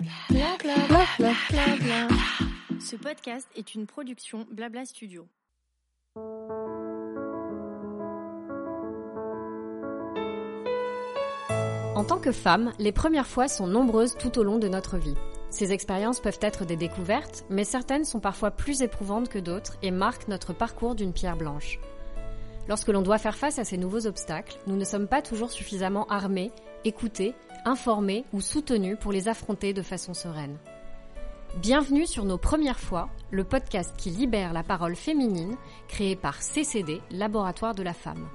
Bla bla bla bla bla bla. Ce podcast est une production Blabla Studio. En tant que femme, les premières fois sont nombreuses tout au long de notre vie. Ces expériences peuvent être des découvertes, mais certaines sont parfois plus éprouvantes que d'autres et marquent notre parcours d'une pierre blanche. Lorsque l'on doit faire face à ces nouveaux obstacles, nous ne sommes pas toujours suffisamment armés, écoutés, informés ou soutenus pour les affronter de façon sereine. Bienvenue sur Nos Premières Fois, le podcast qui libère la parole féminine, créé par CCD, Laboratoire de la Femme.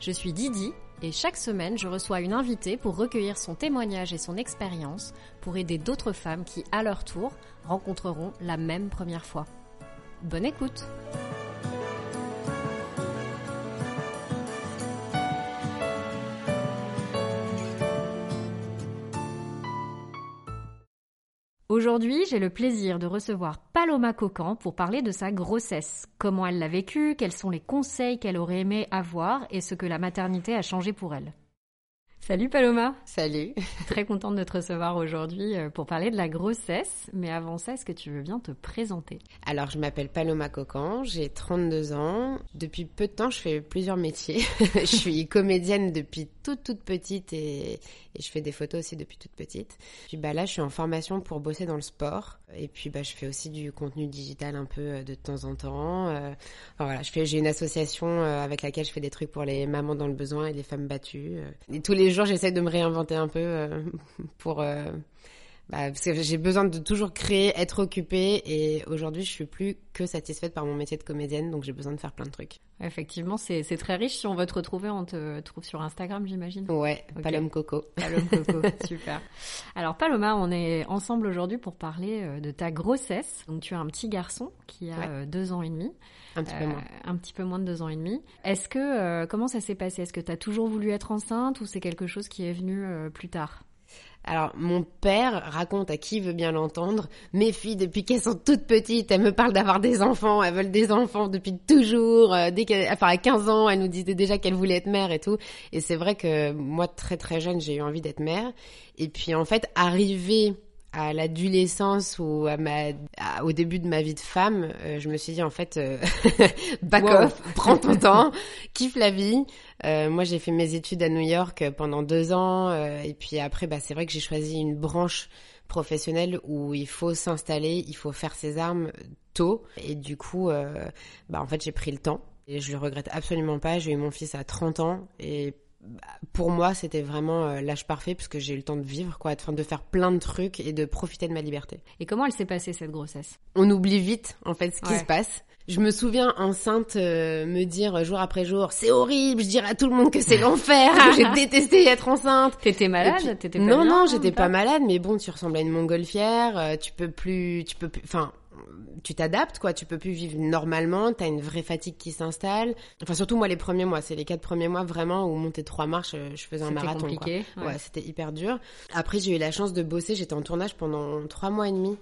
Je suis Didi et chaque semaine je reçois une invitée pour recueillir son témoignage et son expérience pour aider d'autres femmes qui, à leur tour, rencontreront la même première fois. Bonne écoute! Aujourd'hui, j'ai le plaisir de recevoir Paloma Cocan pour parler de sa grossesse, comment elle l'a vécue, quels sont les conseils qu'elle aurait aimé avoir et ce que la maternité a changé pour elle. Salut Paloma Salut Très contente de te recevoir aujourd'hui euh, pour parler de la grossesse, mais avant ça, est-ce que tu veux bien te présenter? Alors, je m'appelle Paloma Cocan, j'ai 32 ans. Depuis peu de temps, je fais plusieurs métiers. je suis comédienne depuis toute toute petite et, et, je fais des photos aussi depuis toute petite. Puis bah là, je suis en formation pour bosser dans le sport et puis bah je fais aussi du contenu digital un peu euh, de temps en temps. Euh, voilà, je fais j'ai une association avec laquelle je fais des trucs pour les mamans dans le besoin et les femmes battues. Et tous les jours, j'essaie de me réinventer un peu euh, pour. Euh, bah, parce que j'ai besoin de toujours créer, être occupée, et aujourd'hui, je suis plus que satisfaite par mon métier de comédienne, donc j'ai besoin de faire plein de trucs. Effectivement, c'est très riche. Si on veut te retrouver, on te trouve sur Instagram, j'imagine. Ouais, okay. Palom Coco. Palom Coco, super. Alors Paloma, on est ensemble aujourd'hui pour parler euh, de ta grossesse. Donc tu as un petit garçon qui a Ouais. deux ans et demi. Un petit peu moins. un petit peu moins de deux ans et demi. Est-ce que euh, comment ça s'est passé? Est-ce que tu as toujours voulu être enceinte ou c'est quelque chose qui est venu euh, plus tard? Alors, mon père raconte à qui veut bien l'entendre, mes filles, depuis qu'elles sont toutes petites, elles me parlent d'avoir des enfants, elles veulent des enfants depuis toujours. euh, dès qu'elles, enfin, à 15 ans, elles nous disaient déjà qu'elles voulaient être mères et tout. Et c'est vrai que moi, très très jeune, j'ai eu envie d'être mère. Et puis, en fait, arrivé à l'adolescence ou à ma, à- au début de ma vie de femme, euh, je me suis dit en fait, euh, back Wow. off, prends ton temps, kiffe la vie. Euh, moi, j'ai fait mes études à New York pendant deux ans, euh, et puis après, bah, c'est vrai que j'ai choisi une branche professionnelle où il faut s'installer, il faut faire ses armes tôt, et du coup, bah, en fait, j'ai pris le temps. Et je le regrette absolument pas. J'ai eu mon fils à 30 ans et pour moi, c'était vraiment euh, l'âge parfait parce que j'ai eu le temps de vivre, quoi, de, de faire plein de trucs et de profiter de ma liberté. Et comment elle s'est passée cette grossesse? On oublie vite, en fait, ce qui Ouais. se passe. Je me souviens enceinte euh, me dire jour après jour, c'est horrible, je dirais à tout le monde que c'est l'enfer, j'ai détesté être enceinte. T'étais malade puis- T'étais pas non, non, j'étais pas malade, mais bon, tu ressembles à une montgolfière, euh, tu peux plus, tu peux plus, enfin, tu t'adaptes, quoi, tu peux plus vivre normalement, t'as une vraie fatigue qui s'installe. Enfin, surtout moi, les premiers mois, c'est les quatre premiers mois vraiment où monter trois marches, euh, je faisais un marathon, quoi. compliqué. Ouais, ouais. c'était hyper dur. Après, j'ai eu la chance de bosser. J'étais en tournage pendant trois mois et demi.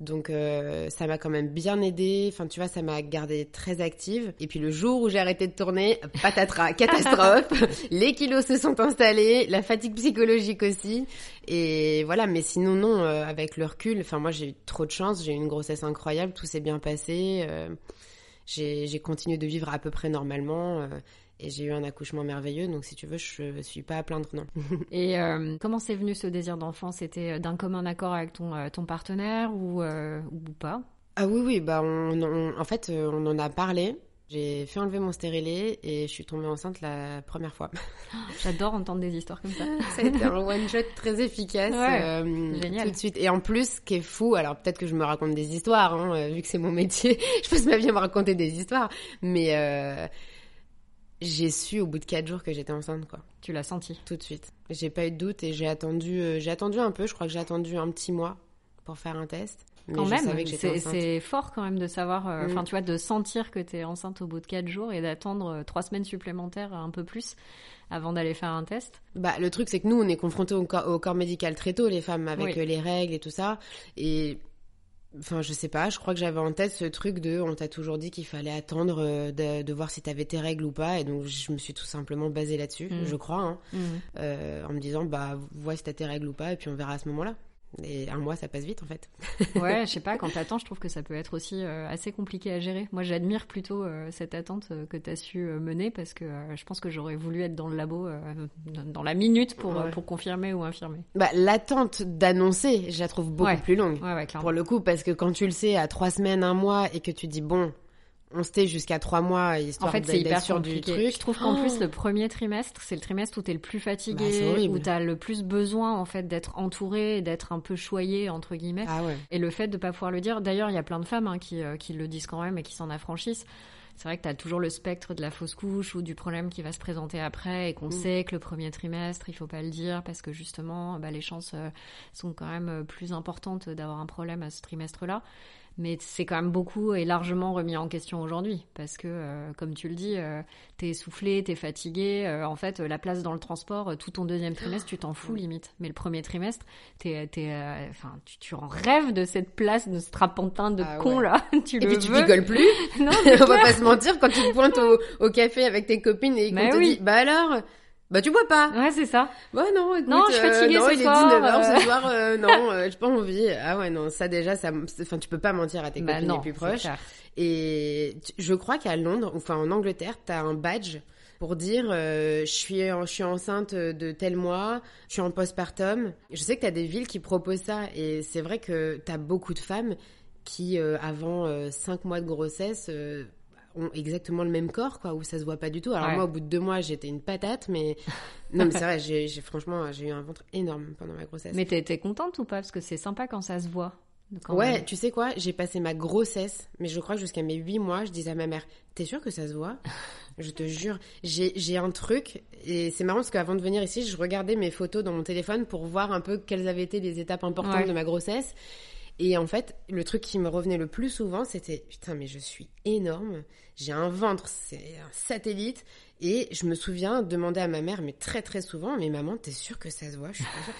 Donc, euh, ça m'a quand même bien aidé. Enfin, tu vois, ça m'a gardée très active. Et puis, le jour où j'ai arrêté de tourner, patatras, catastrophe. Les kilos se sont installés, la fatigue psychologique aussi. Et voilà, mais sinon, non, euh, avec le recul, enfin, moi, j'ai eu trop de chance. J'ai eu une grossesse incroyable. Tout s'est bien passé. Euh, j'ai j'ai continué de vivre à peu près normalement. Et j'ai eu un accouchement merveilleux. Donc, si tu veux, je suis pas à plaindre, non. Et euh, comment c'est venu ce désir d'enfant? C'était d'un commun accord avec ton, euh, ton partenaire ou, euh, ou pas? Ah oui, oui, bah on, on- en fait, on en a parlé. J'ai fait enlever mon stérilet et je suis tombée enceinte la première fois. J'adore entendre des histoires comme ça. Ça a été un one-shot très efficace. Ouais, euh, génial. Tout de suite. Et en plus, ce qui est fou, alors peut-être que je me raconte des histoires, hein, vu que c'est mon métier, je passe ma vie à me raconter des histoires. Mais euh, j'ai su au bout de quatre jours que j'étais enceinte, quoi. Tu l'as senti Tout de suite. J'ai pas eu de doute et j'ai attendu, euh, j'ai attendu un peu. Je crois que j'ai attendu un petit mois pour faire un test. Mais Quand je même, savais que j'étais c'est enceinte. c'est fort quand même de savoir, euh, Mm. enfin tu vois, de sentir que tu es enceinte au bout de 4 jours et d'attendre euh, trois semaines supplémentaires, un peu plus, avant d'aller faire un test. Bah, le truc, c'est que nous, on est confrontés au corps, au corps médical très tôt, les femmes, avec Oui. les règles et tout ça. Et, enfin, je sais pas, je crois que j'avais en tête ce truc de, on t'a toujours dit qu'il fallait attendre euh, de, de voir si t'avais tes règles ou pas. Et donc, je me suis tout simplement basée là-dessus, Mm. je crois, hein, Mhm. euh, en me disant, bah, vois si t'as tes règles ou pas, et puis on verra à ce moment-là. Et un mois, ça passe vite en fait. ouais, je sais pas, quand t'attends, je trouve que ça peut être aussi euh, assez compliqué à gérer. Moi, j'admire plutôt euh, cette attente euh, que t'as su mener parce que je pense que j'aurais voulu être dans le labo dans la minute pour, pour confirmer ou infirmer. Bah, l'attente d'annoncer, je la trouve beaucoup plus longue. Ouais, pour le coup, parce que quand tu le sais à trois semaines, un mois et que tu dis bon, on se jusqu'à trois mois histoire en fait, c'est hyper sûr du truc. Je trouve qu'en plus oh le premier trimestre, c'est le trimestre où t'es le plus fatigué, bah, où t'as le plus besoin en fait d'être entouré, d'être un peu choyé entre guillemets. Ah ouais. Et le fait de pas pouvoir le dire. D'ailleurs, il y a plein de femmes hein, qui, euh, qui le disent quand même et qui s'en affranchissent. C'est vrai que tu as toujours le spectre de la fausse couche ou du problème qui va se présenter après et qu'on mm. sait que le premier trimestre, il faut pas le dire parce que justement, bah, les chances euh, sont quand même euh, plus importantes d'avoir un problème à ce trimestre-là mais c'est quand même beaucoup et largement remis en question aujourd'hui parce que euh, comme tu le dis euh, t'es essoufflé t'es fatigué euh, en fait la place dans le transport tout ton deuxième trimestre tu t'en fous limite. Mais le premier trimestre t'es t'es enfin tu, tu en rêves de cette place de ce trapentin de ah con là. Tu et puis tu picoles plus. Non on va pas se mentir quand tu te pointes au, au café avec tes copines et qu'on bah te dit bah alors? Bah tu bois pas. Ouais, c'est ça. Bah non, écoute, non, je suis fatiguée euh, non, ce il soir. est 19h ce euh. soir, euh, non, euh, j'ai pas envie. Ah ouais, non, ça déjà, ça, enfin, tu peux pas mentir à tes bah copines les plus proches. Et je crois qu'à Londres, enfin en Angleterre, t'as un badge pour dire je suis je suis enceinte de tel mois, je suis en postpartum. Je sais que t'as des villes qui proposent ça et c'est vrai que t'as beaucoup de femmes qui avant 5 mois de grossesse ont exactement le même corps, quoi, où ça se voit pas du tout. Alors moi, au bout de deux mois, j'étais une patate, mais non, mais c'est vrai, j'ai, franchement, j'ai eu un ventre énorme pendant ma grossesse. Mais t'es, contente ou pas? Parce que c'est sympa quand ça se voit. ouais, tu sais quoi? J'ai passé ma grossesse, mais je crois que jusqu'à mes huit mois, je disais à ma mère, t'es sûre que ça se voit? Je te jure, j'ai, j'ai un truc, et c'est marrant parce qu'avant de venir ici, je regardais mes photos dans mon téléphone pour voir un peu quelles avaient été les étapes importantes de ma grossesse. Et en fait, le truc qui me revenait le plus souvent, c'était putain, mais je suis énorme, j'ai un ventre, c'est un satellite. Et je me souviens demander à ma mère, mais très très souvent, mais maman, t'es sûre que ça se voit? Je suis pas sûre.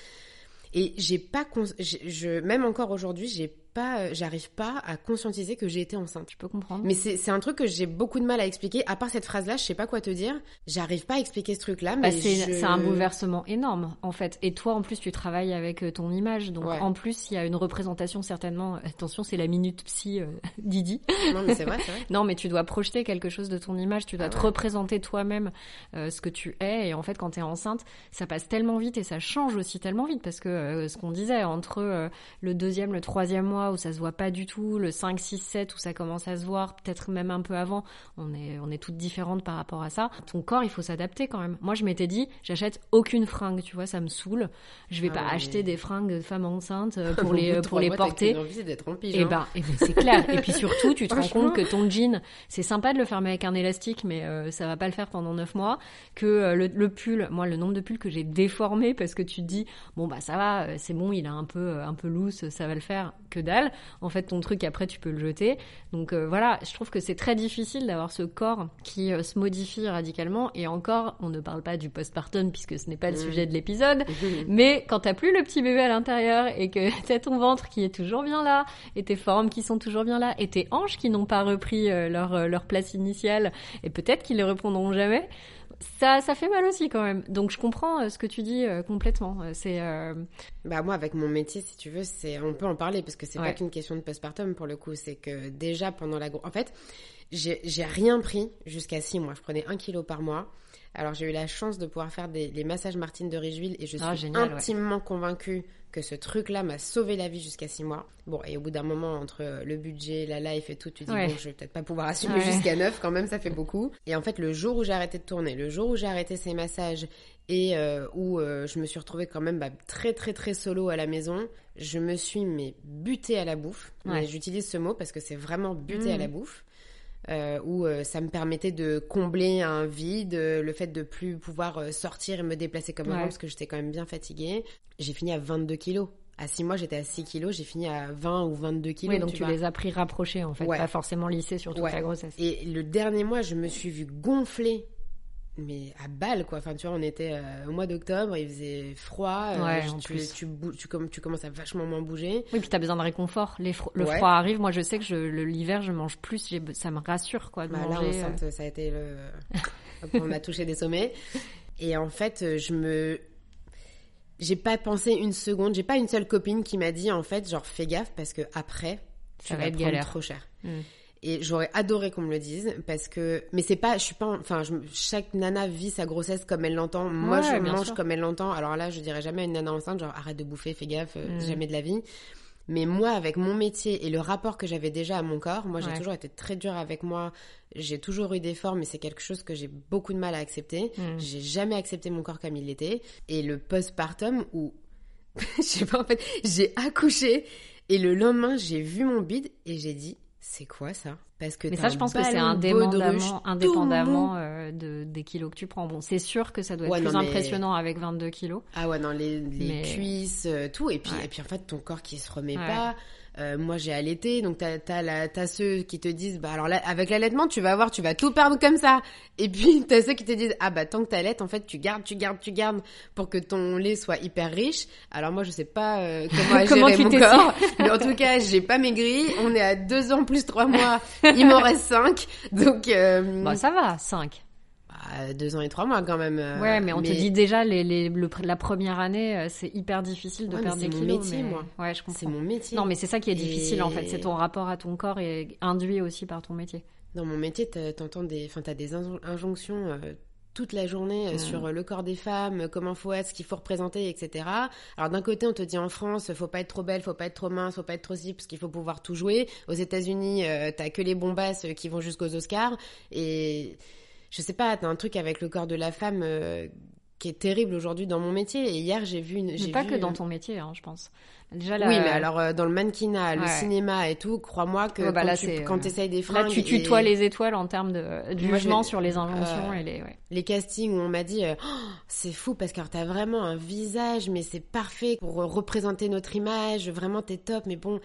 Et j'ai pas, je, même encore aujourd'hui, j'ai pas, euh, j'arrive pas à conscientiser que j'ai été enceinte. Tu peux comprendre. Mais c'est un truc que j'ai beaucoup de mal à expliquer. À part cette phrase-là, je sais pas quoi te dire. J'arrive pas à expliquer ce truc-là. Bah, c'est un bouleversement énorme, en fait. Et toi, en plus, tu travailles avec euh, ton image. Donc, en plus, il y a une représentation certainement. Attention, c'est la minute psy euh, Didi. Non, mais c'est vrai, non, mais tu dois projeter quelque chose de ton image. Tu dois ah te représenter toi-même ce que tu es. Et en fait, quand tu es enceinte, ça passe tellement vite et ça change aussi tellement vite parce que ce qu'on disait entre le deuxième, le troisième mois où ça se voit pas du tout, le 5, 6, 7 où ça commence à se voir, peut-être même un peu avant, on est, on est toutes différentes par rapport à ça. Ton corps, il faut s'adapter quand même. Moi, je m'étais dit, j'achète aucune fringue, tu vois, ça me saoule. Je vais ah pas acheter des fringues de femmes enceintes euh, pour les, pour les porter. d'être en Et eh ben, et eh ben c'est clair. et puis surtout, tu te rends compte que ton jean, c'est sympa de le fermer avec un élastique, mais euh, ça va pas le faire pendant 9 mois. Que euh, le, le, pull, moi, le nombre de pulls que j'ai déformé parce que tu te dis, bon, bah, ça va, c'est bon, il a un peu, un peu loose, ça va le faire. Que dalle en fait ton truc après tu peux le jeter. Donc euh, voilà, je trouve que c'est très difficile d'avoir ce corps qui euh, se modifie radicalement et encore on ne parle pas du postpartum puisque ce n'est pas le mmh. sujet de l'épisode, mmh. mais quand t'as plus le petit bébé à l'intérieur et que t'as ton ventre qui est toujours bien là et tes formes qui sont toujours bien là et tes hanches qui n'ont pas repris euh, leur, leur place initiale et peut-être qu'ils les reprendront jamais ça, ça fait mal aussi quand même. Donc je comprends euh, ce que tu dis euh, complètement. Euh, c'est. Bah moi avec mon métier, si tu veux, c'est on peut en parler parce que c'est pas qu'une question de postpartum pour le coup. C'est que déjà pendant la en fait, j'ai rien pris jusqu'à six mois. Je prenais un kilo par mois. Alors j'ai eu la chance de pouvoir faire des, les massages Martine de Richeville et je ah, suis intimement convaincue que ce truc-là m'a sauvé la vie jusqu'à six mois. Bon, et au bout d'un moment, entre euh, le budget, la life et tout, tu dis, bon, je vais peut-être pas pouvoir assumer jusqu'à neuf, quand même, ça fait beaucoup. Et en fait, le jour où j'ai arrêté de tourner, le jour où j'ai arrêté ces massages et euh, où euh, je me suis retrouvée quand même bah, très, très, très solo à la maison, je me suis, mais, butée à la bouffe. J'utilise ce mot parce que c'est vraiment buté à la mmh. bouffe. Euh, où euh, ça me permettait de combler un vide, euh, le fait de plus pouvoir sortir et me déplacer comme avant parce que j'étais quand même bien fatiguée. J'ai fini à 22 kilos. À 6 mois, j'étais à 6 kilos, j'ai fini à 20 ou 22 kilos. Oui, donc tu, les as pris rapprochés en fait, pas forcément lissés sur toute ta grossesse. Et le dernier mois, je me suis vue gonfler mais à balle quoi enfin tu vois on était euh, au mois d'octobre il faisait froid euh, tu, tu, tu, tu, commences à vachement moins bouger oui puis t'as besoin de réconfort Les le froid arrive moi je sais que l'hiver je mange plus ça me rassure quoi de bah, manger, là euh. ça a été le on a touché des sommets et en fait je me j'ai pas pensé une seconde, j'ai pas une seule copine qui m'a dit en fait, genre fais gaffe parce que après, Ça tu va être galère. trop cher. Mm. Et j'aurais adoré qu'on me le dise parce que, mais c'est pas, je suis pas, enfin, je- chaque nana vit sa grossesse comme elle l'entend. Moi, Ouais, je mange sûr. comme elle l'entend. Alors là, je dirais jamais à une nana enceinte, genre arrête de bouffer, fais gaffe, euh, Mm. jamais de la vie. Mais moi, avec mon métier et le rapport que j'avais déjà à mon corps, moi, j'ai Ouais. toujours été très dure avec moi. J'ai toujours eu des formes, mais c'est quelque chose que j'ai beaucoup de mal à accepter. Mm. J'ai jamais accepté mon corps comme il était. Et le postpartum où, je sais pas, en fait, j'ai accouché et le lendemain, j'ai vu mon bide et j'ai dit, c'est quoi ça? Parce que Mais ça, je pense que c'est indépendamment, indépendamment euh, de, des kilos que tu prends. Bon, c'est sûr que ça doit être Ouais, plus non, mais- impressionnant avec 22 kilos. Ah ouais, non, les, les Mais- cuisses, euh, tout. Et puis, Ouais. et puis, en fait, ton corps qui se remet Ouais. pas. Euh, moi, j'ai allaité, donc t'as, t'as, la, t'as ceux qui te disent, bah alors là, avec l'allaitement, tu vas voir, tu vas tout perdre comme ça. Et puis, t'as ceux qui te disent, ah bah tant que t'allaites, en fait, tu gardes, tu gardes, tu gardes pour que ton lait soit hyper riche. Alors moi, je sais pas euh, comment, a Comment géré tu mon corps, mais en tout cas, j'ai pas maigri. On est à deux ans plus trois mois, il m'en reste cinq. Donc, euh, Bah, ça va, 5. Bah, deux ans et trois mois quand même. euh, ouais, mais on te dit déjà, les, les, le, la première année, euh, c'est hyper difficile de Ouais, perdre c'est des mon kilos. métier, mais- moi. Ouais, je comprends. c'est mon métier. Non, mais c'est ça qui est difficile en fait. C'est ton rapport à ton corps et induit aussi par ton métier. Dans mon métier, t'entends des, enfin, t'as des injon- injonctions euh, toute la journée euh, sur euh, le corps des femmes, euh, comment faut être, ce qu'il faut représenter, etc. Alors d'un côté, on te dit en France, faut pas être trop belle, faut pas être trop mince, faut pas être trop si, parce qu'il faut pouvoir tout jouer. Aux États-Unis, euh, t'as que les bombasses euh, qui vont jusqu'aux Oscars. Et je sais pas, t'as un truc avec le corps de la femme euh, qui est terrible aujourd'hui dans mon métier. Et hier, j'ai vu une, Mais j'ai pas vu, que dans euh, ton métier, hein, je pense. Déjà, là, Oui, mais alors euh, dans le mannequinat, le cinéma et tout, crois-moi que Ouais, bah quand là, tu quand euh, t'essayes des Là, fringues, tu et- tutoies les étoiles en termes de, de Moi, jugement sur les injonctions euh, et les. Ouais. les castings où on m'a dit euh, Oh, c'est fou parce que t'as vraiment un visage mais c'est parfait pour euh, représenter notre image vraiment t'es top mais bon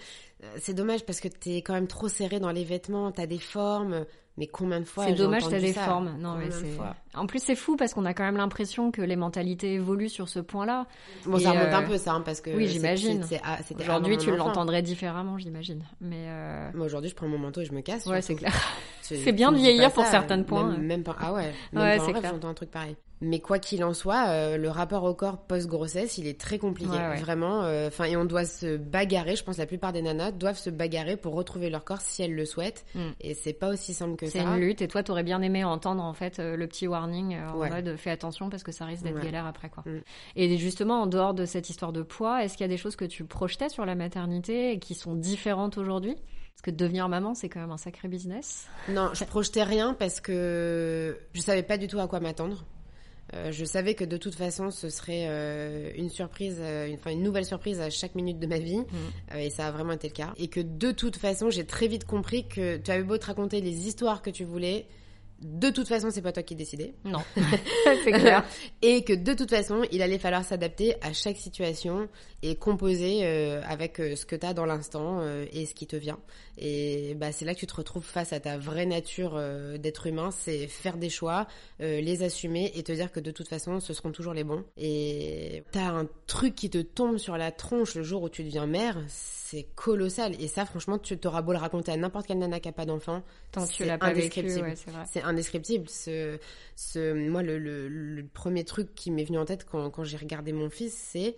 euh, c'est dommage parce que t'es quand même trop serré dans les vêtements t'as des formes mais combien de fois C'est dommage, t'as des ça formes. Non, mais En plus, c'est fou parce qu'on a quand même l'impression que les mentalités évoluent sur ce point-là. bon Et, ça remonte euh, un peu ça hein, parce que oui, j'imagine. ah, Aujourd'hui, tu l'entendrais différemment, j'imagine. Mais euh, moi aujourd'hui je prends mon manteau et je me casse ouais, c'est clair. C'est bien de vieillir pour ça, certains même- points. Même pas, ah ouais, même Ouais, c'est clair. j'entends un truc pareil. Mais quoi qu'il en soit, euh, le rapport au corps post-grossesse, il est très compliqué. Ouais, ouais. Vraiment. euh, Enfin, et on doit se bagarrer. Je pense que la plupart des nanas doivent se bagarrer pour retrouver leur corps si elles le souhaitent. Mm. Et c'est pas aussi simple que C'est une lutte. Et toi, t'aurais bien aimé entendre en fait euh, le petit warning euh, en Ouais. mode fais attention parce que ça risque d'être Ouais. galère après quoi. Mm. Et justement, en dehors de cette histoire de poids, est-ce qu'il y a des choses que tu projetais sur la maternité et qui sont différentes aujourd'hui? Parce que devenir maman, c'est quand même un sacré business. Non, je projetais rien parce que je savais pas du tout à quoi m'attendre. Euh, je savais que de toute façon, ce serait euh, une surprise, euh, une, enfin une nouvelle surprise à chaque minute de ma vie, Euh, et ça a vraiment été le cas. Et que de toute façon, j'ai très vite compris que tu avais beau te raconter les histoires que tu voulais, de toute façon, c'est pas toi qui décidais. Non, c'est clair. et que de toute façon, il allait falloir s'adapter à chaque situation et composer euh, avec euh, ce que tu as dans l'instant euh, et ce qui te vient. Et bah, c'est là que tu te retrouves face à ta vraie nature euh, d'être humain, c'est faire des choix, les assumer et te dire que de toute façon, ce seront toujours les bons. Et t'as un truc qui te tombe sur la tronche le jour où tu deviens mère, c'est colossal. Et ça, franchement, tu t'auras beau le raconter à n'importe quelle nana qui a pas d'enfant, Tant que tu l'as pas vécu, ouais. C'est indescriptible. Ce, ce, moi, le, le, le premier truc qui m'est venu en tête quand, quand j'ai regardé mon fils, c'est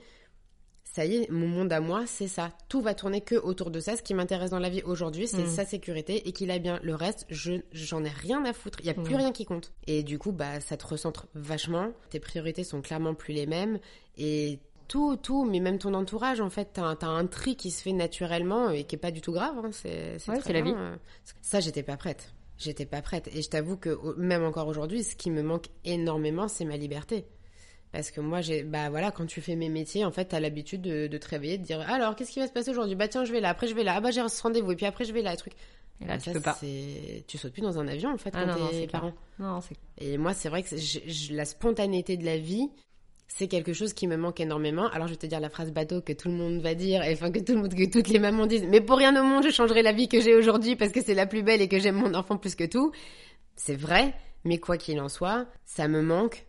ça y est, mon monde à moi, c'est ça. Tout va tourner que autour de ça. Ce qui m'intéresse dans la vie aujourd'hui, c'est Mm. sa sécurité et qu'il a bien. Le reste, je j'en ai rien à foutre. Il y a plus Mm. rien qui compte. Et du coup, bah, ça te recentre vachement. Tes priorités sont clairement plus les mêmes et tout, tout, mais même ton entourage, en fait, t'as un, t'as un tri qui se fait naturellement et qui est pas du tout grave. hein. C'est Ouais, la vie. euh. Ça, j'étais pas prête. J'étais pas prête. Et je t'avoue que même encore aujourd'hui, ce qui me manque énormément, c'est ma liberté. Parce que moi, j'ai, bah voilà, quand tu fais mes métiers, en fait, t'as l'habitude de, de te réveiller, de dire, alors, qu'est-ce qui va se passer aujourd'hui? Bah tiens, je vais là, après je vais là, ah bah j'ai ce rendez-vous, et puis après je vais là, et truc. Et là, Bah, tu ça, peux pas. Tu sautes plus dans un avion, en fait, Ah quand non, non, t'es parent. Non, c'est Et moi, c'est vrai que c'est- je- je- la spontanéité de la vie, c'est quelque chose qui me manque énormément. Alors, je vais te dire la phrase bateau que tout le monde va dire, et enfin que tout le monde, que toutes les mamans disent. Mais pour rien au monde, je changerai la vie que j'ai aujourd'hui parce que c'est la plus belle et que j'aime mon enfant plus que tout. C'est vrai, mais quoi qu'il en soit, ça me manque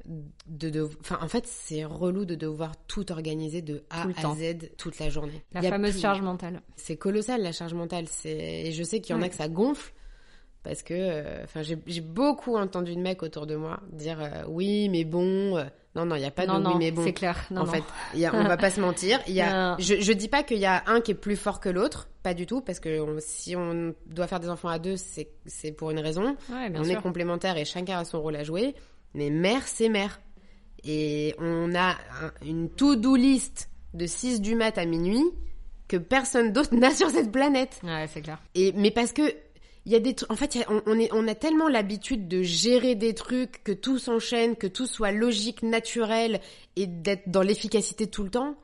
de, de... enfin, en fait, c'est relou de devoir tout organiser de A à temps. Z toute la journée. la fameuse plus- charge mentale. c'est colossal la charge mentale. C'est et je sais qu'il y en a que ça gonfle parce que, euh, enfin, j'ai j'ai beaucoup entendu de mecs autour de moi dire euh, oui, mais bon, euh, Non, non, il n'y a pas non, de non, oui, mais bon. c'est clair. Non, en fait, il y a, on va pas se mentir. Y a, je, je dis pas qu'il y a un qui est plus fort que l'autre, pas du tout, parce que on- si on doit faire des enfants à deux, c'est pour une raison. Ouais, on sûr. est complémentaires et chacun a son rôle à jouer. Mais mère, c'est mère. Et on a un- une to-do list de 6 du mat à minuit que personne d'autre n'a sur cette planète. Ouais, c'est clair. Et mais parce que il y a des. En fait, a- on, on est, on a tellement l'habitude de gérer des trucs, que tout s'enchaîne, que tout soit logique, naturel, et d'être dans l'efficacité tout le temps.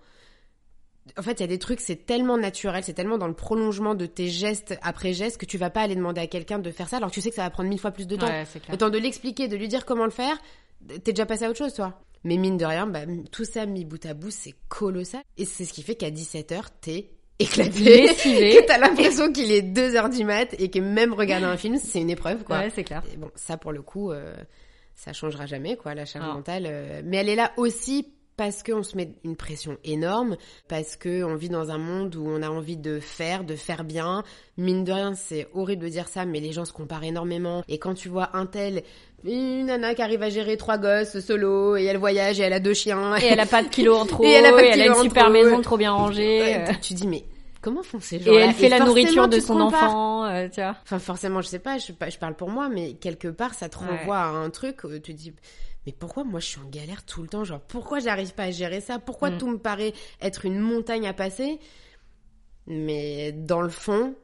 En fait, il y a des trucs, c'est tellement naturel, c'est tellement dans le prolongement de tes gestes après gestes que tu vas pas aller demander à quelqu'un de faire ça, alors que tu sais que ça va prendre mille fois plus de temps. Ouais. Le temps de l'expliquer, de lui dire comment le faire, t'es déjà passé à autre chose, toi. Mais mine de rien, bah, tout ça mis bout à bout, c'est colossal. Et c'est ce qui fait qu'à 17h, t'es éclaté. Que t'as l'impression qu'il est 2h du mat et que même regarder un film, c'est une épreuve, quoi. Ouais, c'est clair. Et bon, ça pour le coup, euh, ça changera jamais, quoi, la charge Non. mentale. euh, mais elle est là aussi parce qu'on se met une pression énorme, parce que on vit dans un monde où on a envie de faire, de faire bien. Mine de rien, c'est horrible de dire ça, mais les gens se comparent énormément. Et quand tu vois un tel, une nana qui arrive à gérer trois gosses solo, et elle voyage, et elle a deux chiens, Et elle a pas de kilos en trop. Et elle a pas de kilos une en super trop, maison trop bien rangée. Euh, tu dis mais comment font ces gens Et elle fait la nourriture de son enfant euh, tu vois. Enfin, forcément, je sais pas, je, je parle pour moi, mais quelque part, ça te Ouais. renvoie à un truc où tu dis, mais pourquoi moi je suis en galère tout le temps Genre, pourquoi j'arrive pas à gérer ça? Pourquoi Mm. tout me paraît être une montagne à passer? Mais dans le fond,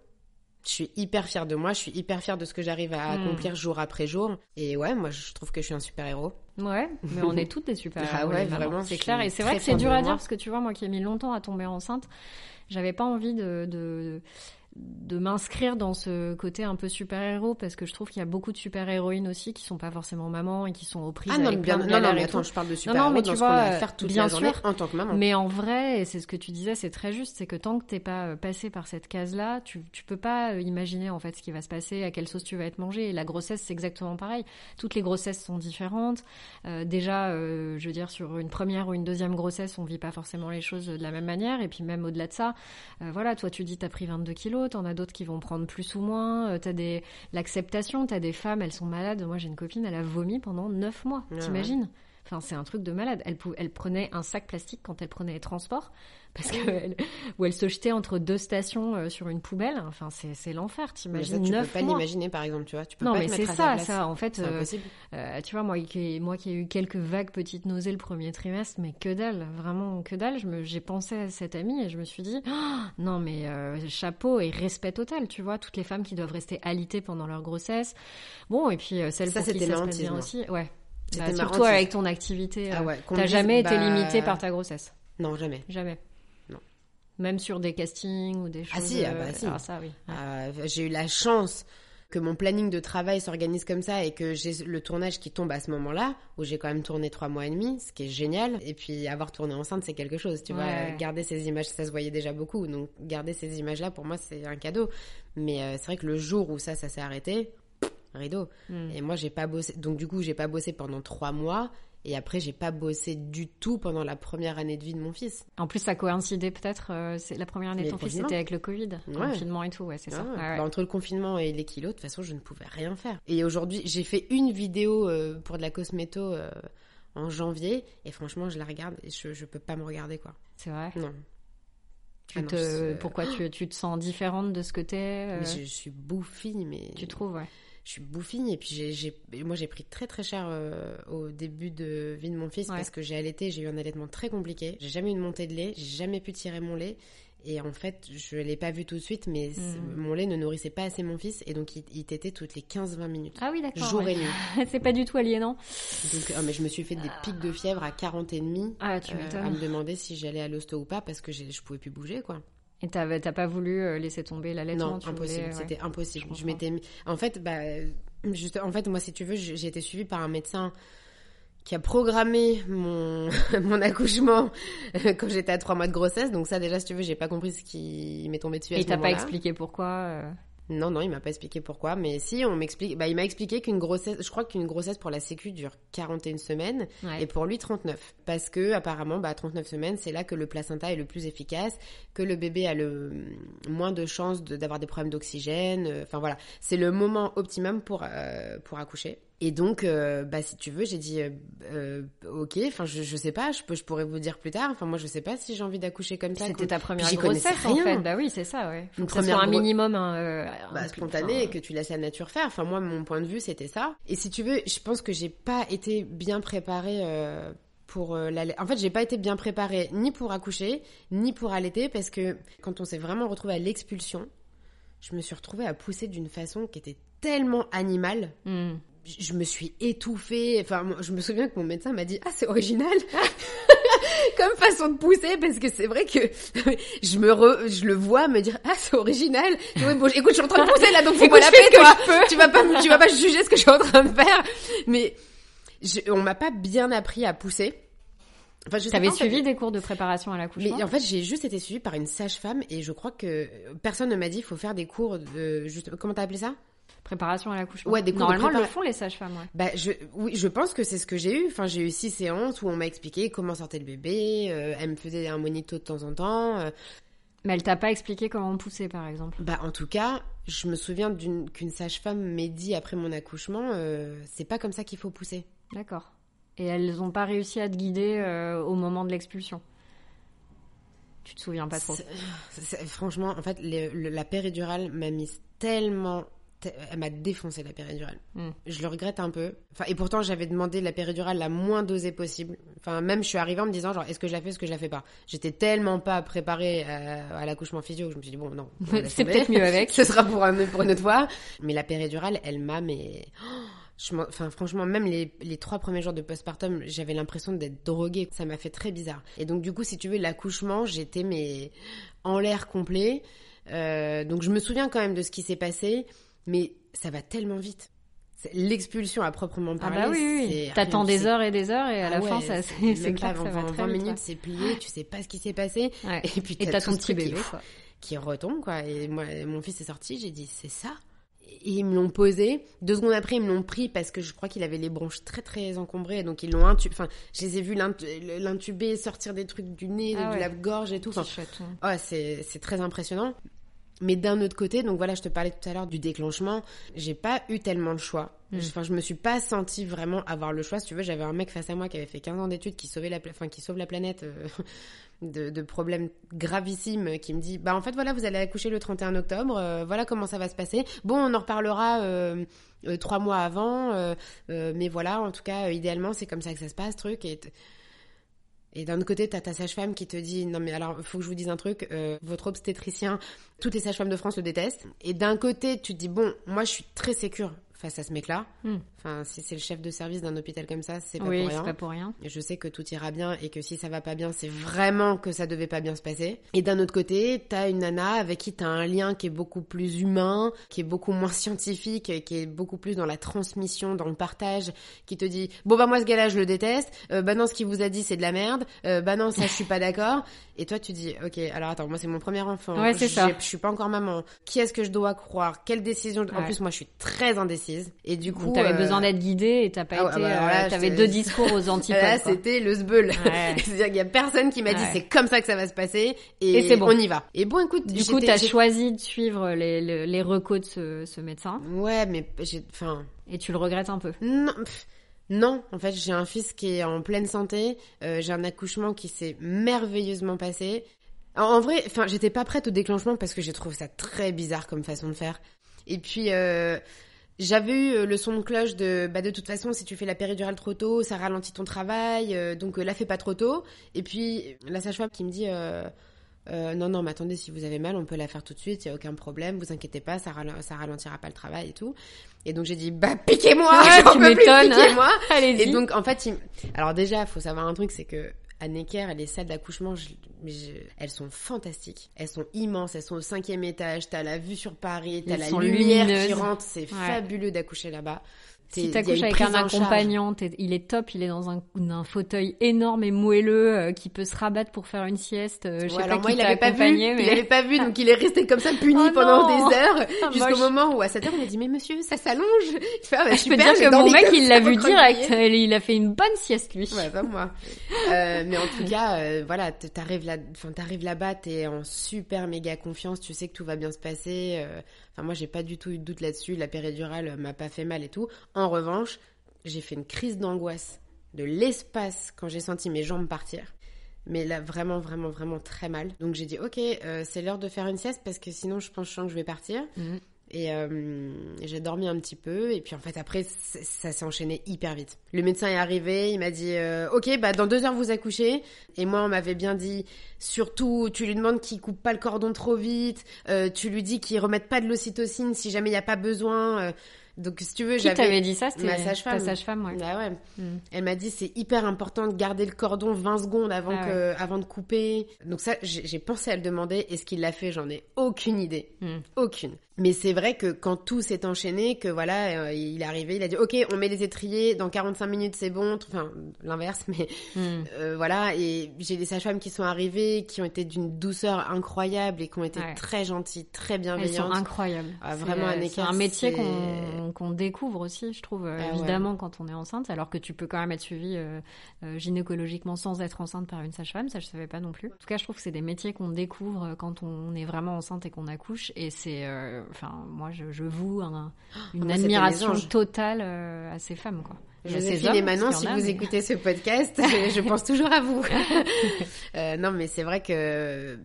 je suis hyper fière de moi, je suis hyper fière de ce que j'arrive à Mm. accomplir jour après jour. Et ouais, moi, je trouve que je suis un super héros. Ouais, mais on est toutes des super Ah ouais, vraiment, c'est clair. Et c'est vrai que c'est dur à dire parce que tu vois, moi qui ai mis longtemps à tomber enceinte, j'avais pas envie de, de, de m'inscrire dans ce côté un peu super-héros parce que je trouve qu'il y a beaucoup de super-héroïnes aussi qui sont pas forcément mamans et qui sont aux prises Ah non, avec bien, plein de non, non, mais attends, je parle de super non, héros mais dans tu ce qu'on a vois, à faire toute bien la journée sûr. en tant que maman. Mais en vrai, et c'est ce que tu disais, c'est très juste, c'est que tant que t'es pas euh, passé par cette case-là, tu, tu peux pas euh, imaginer en fait ce qui va se passer, à quelle sauce tu vas être mangé. Et la grossesse, c'est exactement pareil. Toutes les grossesses sont différentes. Euh, déjà, euh, je veux dire, sur une première ou une deuxième grossesse, on vit pas forcément les choses de la même manière. Et puis même au-delà de ça, euh, voilà, toi tu dis t'as pris 22 kilos, t'en as d'autres qui vont prendre plus ou moins. Euh, t'as des l'acceptation, t'as des femmes, elles sont malades. Moi j'ai une copine, elle a vomi pendant 9 mois. Ah ouais. T'imagines? Enfin, c'est un truc de malade. Elle, elle prenait un sac plastique quand elle prenait les transports, parce que elle- où elle se jetait entre deux stations euh, sur une poubelle. Enfin, c'est l'enfer. T'imagines tu peux pas l'imaginer, par exemple, tu vois. Tu peux Non, pas mais c'est ça, ça. En fait, euh, euh, tu vois, moi qui, moi qui ai eu quelques vagues petites nausées le premier trimestre, mais que dalle, vraiment que dalle. Je me, j'ai pensé à cette amie et je me suis dit, Oh, non mais euh, chapeau et respect total, tu vois, toutes les femmes qui doivent rester alitées pendant leur grossesse. Bon, et puis euh, celles Ça, pour qui ça se passe bien aussi, ouais. C'était Bah, surtout avec ton activité, Ah euh, ouais, t'as jamais été bah, limitée par ta grossesse, Non, jamais. jamais. Non. Même sur des castings ou des choses. Ah si, ah euh, bah si. alors ça oui. Ouais. Euh, j'ai eu la chance que mon planning de travail s'organise comme ça et que j'ai le tournage qui tombe à ce moment-là, où j'ai quand même tourné trois mois et demi, ce qui est génial. Et puis avoir tourné enceinte, c'est quelque chose, tu vois. Garder ces images, ça se voyait déjà beaucoup, donc garder ces images-là, pour moi, c'est un cadeau. Mais euh, c'est vrai que le jour où ça, ça s'est arrêté, rideau. Mm. Et moi, j'ai pas bossé. Donc du coup, j'ai pas bossé pendant trois mois. Et après, j'ai pas bossé du tout pendant la première année de vie de mon fils. En plus, ça coïncidait peut-être. euh, c'est la première année de ton fils, c'était avec le Covid, Ouais. confinement et tout, ouais, c'est ça. Ah ouais. Ouais, ouais. Bah, entre le confinement et les kilos, de toute façon, je ne pouvais rien faire. Et aujourd'hui, j'ai fait une vidéo euh, pour de la cosméto euh, en janvier, et franchement, je la regarde et je, je peux pas me regarder, quoi. C'est vrai. Non. Tu Ah non, te, c'est- pourquoi tu, tu te sens différente de ce que t'es Mais je, je suis bouffie, mais Tu trouves, ouais. Je suis bouffie. Et puis, j'ai, j'ai- moi, j'ai pris très très cher euh, au début de vie de mon fils Ouais. parce que j'ai allaité, j'ai eu un allaitement très compliqué. J'ai jamais eu de montée de lait, j'ai jamais pu tirer mon lait. Et en fait, je l'ai pas vu tout de suite, mais Mhm. mon lait ne nourrissait pas assez mon fils, et donc il, il tétait toutes les 15-20 minutes. Ah oui, d'accord. jour ouais. et nuit. c'est pas du tout aliénant. Donc, ah, mais je me suis fait des pics de fièvre à 40 et demi. Ah, tu euh, à me demander si j'allais à l'hosto ou pas parce que je pouvais plus bouger quoi. Et t'as pas voulu euh, laisser tomber l'allaitement Non, tu impossible, ouais. c'était impossible. Je m'étais mis en fait bah juste en fait moi si tu veux, j'ai été suivie par un médecin qui a programmé mon mon accouchement euh, quand j'étais à trois mois de grossesse. Donc ça déjà si tu veux, j'ai pas compris ce qui m'est tombé dessus à Et t'as pas expliqué pourquoi euh, Non, non, il m'a pas expliqué pourquoi, mais si, on m'explique. Bah, il m'a expliqué qu'une grossesse, je crois qu'une grossesse pour la Sécu dure 41 semaines ouais. et pour lui 39. Parce que apparemment, bah, 39 semaines, c'est là que le placenta est le plus efficace, que le bébé a le moins de chances de- d'avoir des problèmes d'oxygène. euh, Enfin voilà, c'est le moment optimum pour euh, pour accoucher. Et donc, euh, bah, si tu veux, j'ai dit, euh, euh, ok, enfin, je, je sais pas, je, peux, je pourrais vous dire plus tard. Enfin, moi, je sais pas si j'ai envie d'accoucher comme ça. C'était ta première j'y grossesse en rien. fait. Bah oui, c'est ça, ouais. Faut Une que première soit un minimum hein, euh, bah, spontané enfin, et que tu laisses la nature faire. Enfin, moi, mon point de vue, c'était ça. Et si tu veux, je pense que j'ai pas été bien préparée pour la... En fait, j'ai pas été bien préparée ni pour accoucher, ni pour allaiter, parce que quand on s'est vraiment retrouvé à l'expulsion, je me suis retrouvée à pousser d'une façon qui était tellement animale. hmm. Je me suis étouffée. Enfin, je me souviens que mon médecin m'a dit Ah, c'est original Comme façon de pousser, parce que c'est vrai que je me re- je le vois me dire Ah, c'est original Ouais, bon, écoute, je suis en train de pousser là, donc fais-moi la paix, toi Tu vas pas, tu vas pas juger ce que je suis en train de faire. Mais je- on m'a pas bien appris à pousser. Enfin, je T'avais pas, en fait, suivi des cours de préparation à l'accouchement? Mais en fait, j'ai juste été suivie par une sage-femme et je crois que personne ne m'a dit il faut faire des cours de juste comment t'as appelé ça? Préparation à l'accouchement. Ouais, des cours de Normalement, le font les sages-femmes, ouais. Bah, je, oui, je pense que c'est ce que j'ai eu. Enfin, j'ai eu six séances où on m'a expliqué comment sortait le bébé. euh, elle me faisait un monito de temps en temps. euh. Mais elle t'a pas expliqué comment pousser, par exemple. bah, en tout cas, je me souviens d'une qu'une sage-femme m'ait dit après mon accouchement, euh, c'est pas comme ça qu'il faut pousser. D'accord. Et elles ont pas réussi à te guider au moment de l'expulsion? Tu te souviens pas trop? Franchement, en fait, le- la péridurale m'a mise tellement. Elle m'a défoncé la péridurale. Mm. Je le regrette un peu. Enfin, et pourtant, j'avais demandé la péridurale la moins dosée possible. Enfin, même, je suis arrivée en me disant, genre, est-ce que je la fais, est-ce que je la fais pas? J'étais tellement pas préparée à, à l'accouchement physio que je me suis dit, bon, non. C'est peut-être mieux avec. Ce sera pour, un, pour une autre fois. Mais la péridurale, elle m'a, mais. oh, enfin, franchement, même les, les trois premiers jours de postpartum, j'avais l'impression d'être droguée. Ça m'a fait très bizarre. Et donc, du coup, si tu veux, l'accouchement, j'étais, mais, en l'air complet. Euh, donc, je me souviens quand même de ce qui s'est passé, mais ça va tellement vite. L'expulsion à proprement Ah parler. bah oui, oui. T'attends des heures et des heures et à Ah la ouais, fin, ça, c'est même clair pas que ça va en très 20 vite. minutes, c'est plié, tu sais pas ce qui s'est passé. ouais. Et puis, t'as ton petit qui- bébé, quoi. qui retombe quoi et moi mon fils est sorti j'ai dit c'est ça et ils me l'ont posé deux secondes après ils me l'ont pris parce que je crois qu'il avait les bronches très très encombrées donc ils l'ont intubé enfin je les ai vus l'int- l'intuber sortir des trucs du nez Ah de ouais. la gorge et tout enfin ouais, c'est c'est très impressionnant mais d'un autre côté donc voilà je te parlais tout à l'heure du déclenchement j'ai pas eu tellement le choix Mm. Enfin, je me suis pas sentie vraiment avoir le choix. Si tu veux, j'avais un mec face à moi qui avait fait 15 ans d'études, qui sauvait la, enfin, qui sauve la planète euh, de, de problèmes gravissimes, qui me dit, bah en fait voilà, vous allez accoucher le 31 octobre, euh, voilà comment ça va se passer. Bon, on en reparlera euh, euh, trois mois avant, euh, euh, mais voilà, en tout cas, euh, idéalement, c'est comme ça que ça se passe, truc. Et t- et d'un côté, t'as ta sage-femme qui te dit non mais alors faut que je vous dise un truc, euh, votre obstétricien, toutes les sages-femmes de France le détestent. Et d'un côté, tu te dis bon, moi je suis très sécure face à ce mec-là. Hmm. Enfin, si c'est le chef de service d'un hôpital comme ça, c'est pas Oui, pour c'est rien. pas pour rien. Je sais que tout ira bien et que si ça va pas bien, c'est vraiment que ça devait pas bien se passer. Et d'un autre côté, t'as une nana avec qui t'as un lien qui est beaucoup plus humain, qui est beaucoup moins scientifique, qui est beaucoup plus dans la transmission, dans le partage, qui te dit bon bah moi ce gars-là je le déteste, euh, bah non ce qu'il vous a dit c'est de la merde, euh, bah non ça je suis pas d'accord. Et toi tu dis ok alors attends moi c'est mon premier enfant, Ouais, c'est ça. je suis pas encore maman, qui est-ce que je dois croire, quelle décision, en Ouais. plus moi je suis très indécise et du coup t'avais euh, besoin d'être guidée et t'as pas ah été. bah euh, T'avais deux discours aux antipodes. Là, c'était le. Ouais. C'est-à-dire qu'il y a personne qui m'a dit Ouais. c'est comme ça que ça va se passer et, Et c'est bon. on y va. Et bon, écoute, Du coup, t'as choisi de suivre les, les, les recos de ce, ce médecin Ouais, mais j'ai, enfin, et tu le regrettes un peu. non. pff, Non, en fait, j'ai un fils qui est en pleine santé. euh, j'ai un accouchement qui s'est merveilleusement passé. En, en vrai, enfin, j'étais pas prête au déclenchement parce que j'ai trouvé ça très bizarre comme façon de faire. Et puis, euh, j'avais eu euh, le son de cloche de, bah, de toute façon, si tu fais la péridurale trop tôt, ça ralentit ton travail, euh, donc euh, la fais pas trop tôt. Et puis, la sage-femme qui me dit, euh, euh, non, non, mais attendez, si vous avez mal, on peut la faire tout de suite, il y a aucun problème, vous inquiétez pas, ça, ça ralentira pas le travail et tout. Et donc j'ai dit, bah piquez-moi, Ouais, j'en tu peux plus, m'étonnes. piquez-moi. Allez-y. Et donc, en fait, il... alors déjà, faut savoir un truc, c'est que à Necker, les salles d'accouchement, je- mais je- elles sont fantastiques. Elles sont immenses, elles sont au cinquième étage, t'as la vue sur Paris, t'as la lumière qui rentre, c'est Ouais. fabuleux d'accoucher là-bas. Si t'accouches avec un accompagnant, il est top, il est dans un, un fauteuil énorme et moelleux euh, qui peut se rabattre pour faire une sieste. euh, je sais Ouais, pas alors moi, il avait pas vu, mais il avait pas vu, donc il est resté comme ça puni Oh pendant non des heures, Ah, jusqu'au moment où à 7 heures, on a dit, mais monsieur, ça s'allonge. Il fait, ah, bah, je peux dire que mon mec il l'a vu direct, il a fait une bonne sieste lui. Ouais, pas moi. Euh, mais en tout cas, voilà, t'arrives là, enfin, t'arrives là-bas, t'es en super méga confiance, tu sais que tout va bien se passer. Enfin, moi, j'ai pas du tout eu de doute là-dessus. La péridurale euh, m'a pas fait mal et tout. En revanche, j'ai fait une crise d'angoisse de l'espace quand j'ai senti mes jambes partir. Mais là, vraiment, vraiment, vraiment très mal. Donc j'ai dit, ok, euh, c'est l'heure de faire une sieste parce que sinon je pense que je vais partir. Mhm. Et euh, j'ai dormi un petit peu. Et puis en fait, après, ça s'est enchaîné hyper vite. Le médecin est arrivé, il m'a dit euh, Ok, bah dans deux heures vous accouchez. Et moi, on m'avait bien dit Surtout, tu lui demandes qu'il coupe pas le cordon trop vite. euh, tu lui dis qu'il remette pas de l'ocytocine si jamais il y a pas besoin. Euh. donc si tu veux, Qui j'avais. t'avait dit ça C'était ma sage-femme. Sage-femme, ouais. Bah ouais. Mm. Elle m'a dit c'est hyper important de garder le cordon 20 secondes avant Ah que avant de couper. Donc ça j'ai pensé à le demander et ce qu'il l'a fait, j'en ai aucune idée. Mm. Aucune. Mais c'est vrai que quand tout s'est enchaîné que voilà, euh, il est arrivé, il a dit OK, on met les étriers dans 45 minutes, c'est bon, enfin l'inverse mais Mm. euh, voilà et j'ai des sages-femmes qui sont arrivées qui ont été d'une douceur incroyable et qui ont été Ouais. très gentilles, très Elles sont bienveillantes. incroyables. Ah, vraiment, euh, Anne C'est un métier c'est- qu'on découvre aussi, je trouve, euh, Ah ouais. évidemment, quand on est enceinte, alors que tu peux quand même être suivie euh, euh, gynécologiquement sans être enceinte par une sage-femme, ça je savais pas non plus. En tout cas, je trouve que c'est des métiers qu'on découvre quand on est vraiment enceinte et qu'on accouche, et c'est, enfin, moi je, je voue un- une c'était mes admiration totale à ces femmes, quoi. Joséphine et Manon, si a, vous mais- écoutez ce podcast, je, je pense toujours à vous. Euh, non, mais c'est vrai que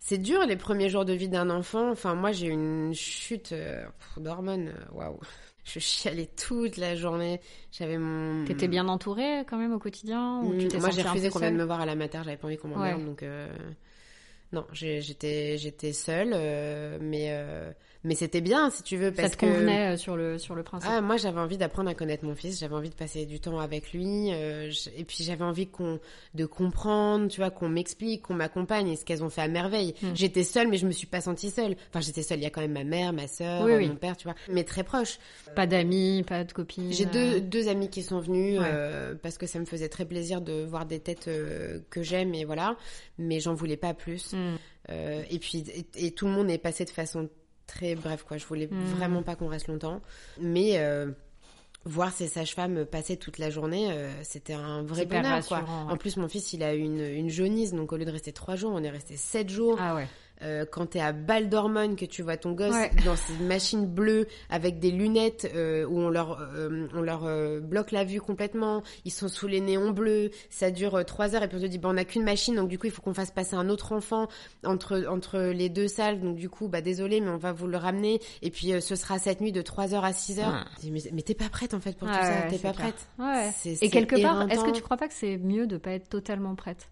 c'est dur les premiers jours de vie d'un enfant. Enfin, moi, j'ai eu une chute euh, d'hormones. euh, Waouh. Je chialais toute la journée. J'avais mon. T'étais bien entourée quand même au quotidien ou tu Mm, t'es Moi, j'ai refusé qu'on vienne me voir à la mater. J'avais pas envie qu'on m'emmerde, Ouais. donc. euh, Non, j'étais j'étais seule, euh, mais euh, mais c'était bien si tu veux parce Ça te que convenait euh, sur le sur le principe. ah, moi, j'avais envie d'apprendre à connaître mon fils. J'avais envie de passer du temps avec lui. euh, je- et puis, j'avais envie qu'on, de comprendre, tu vois, qu'on m'explique, qu'on m'accompagne. Et ce qu'elles ont fait à merveille. Mm. J'étais seule, mais je me suis pas sentie seule. Enfin, j'étais seule. Il y a quand même ma mère, ma sœur, Oui, oui. mon père, tu vois. Mais très proche. Pas d'amis, pas de copines. J'ai deux, euh, deux amis qui sont venus Ouais. euh, parce que ça me faisait très plaisir de voir des têtes euh, que j'aime et voilà. Mais j'en voulais pas plus. hmm. Euh, et puis, et, et tout le monde est passé de façon très bref, quoi. Je voulais Mm. vraiment pas qu'on reste longtemps. Mais euh, voir ces sages-femmes passer toute la journée, euh, c'était un vrai bonheur, quoi. ouais. En plus, mon fils, il a eu une, une jaunisse, donc au lieu de rester trois jours, on est resté sept jours. Ah ouais. Euh, quand t'es à balle d'hormones, que tu vois ton gosse Ouais. dans ces machines bleues avec des lunettes euh, où on leur, euh, on leur euh, bloque la vue complètement, ils sont sous les néons bleus, ça dure euh, trois heures et puis on te dit bah on a qu'une machine donc du coup il faut qu'on fasse passer un autre enfant entre entre les deux salles donc du coup bah désolé mais on va vous le ramener et puis euh, ce sera cette nuit de 3 heures à 6 heures. Ouais. Mais, mais t'es pas prête en fait pour Ouais, tout ça, t'es pas clair. prête. Ouais. C'est- Et quelque part, est-ce que tu crois pas que c'est mieux de pas être totalement prête?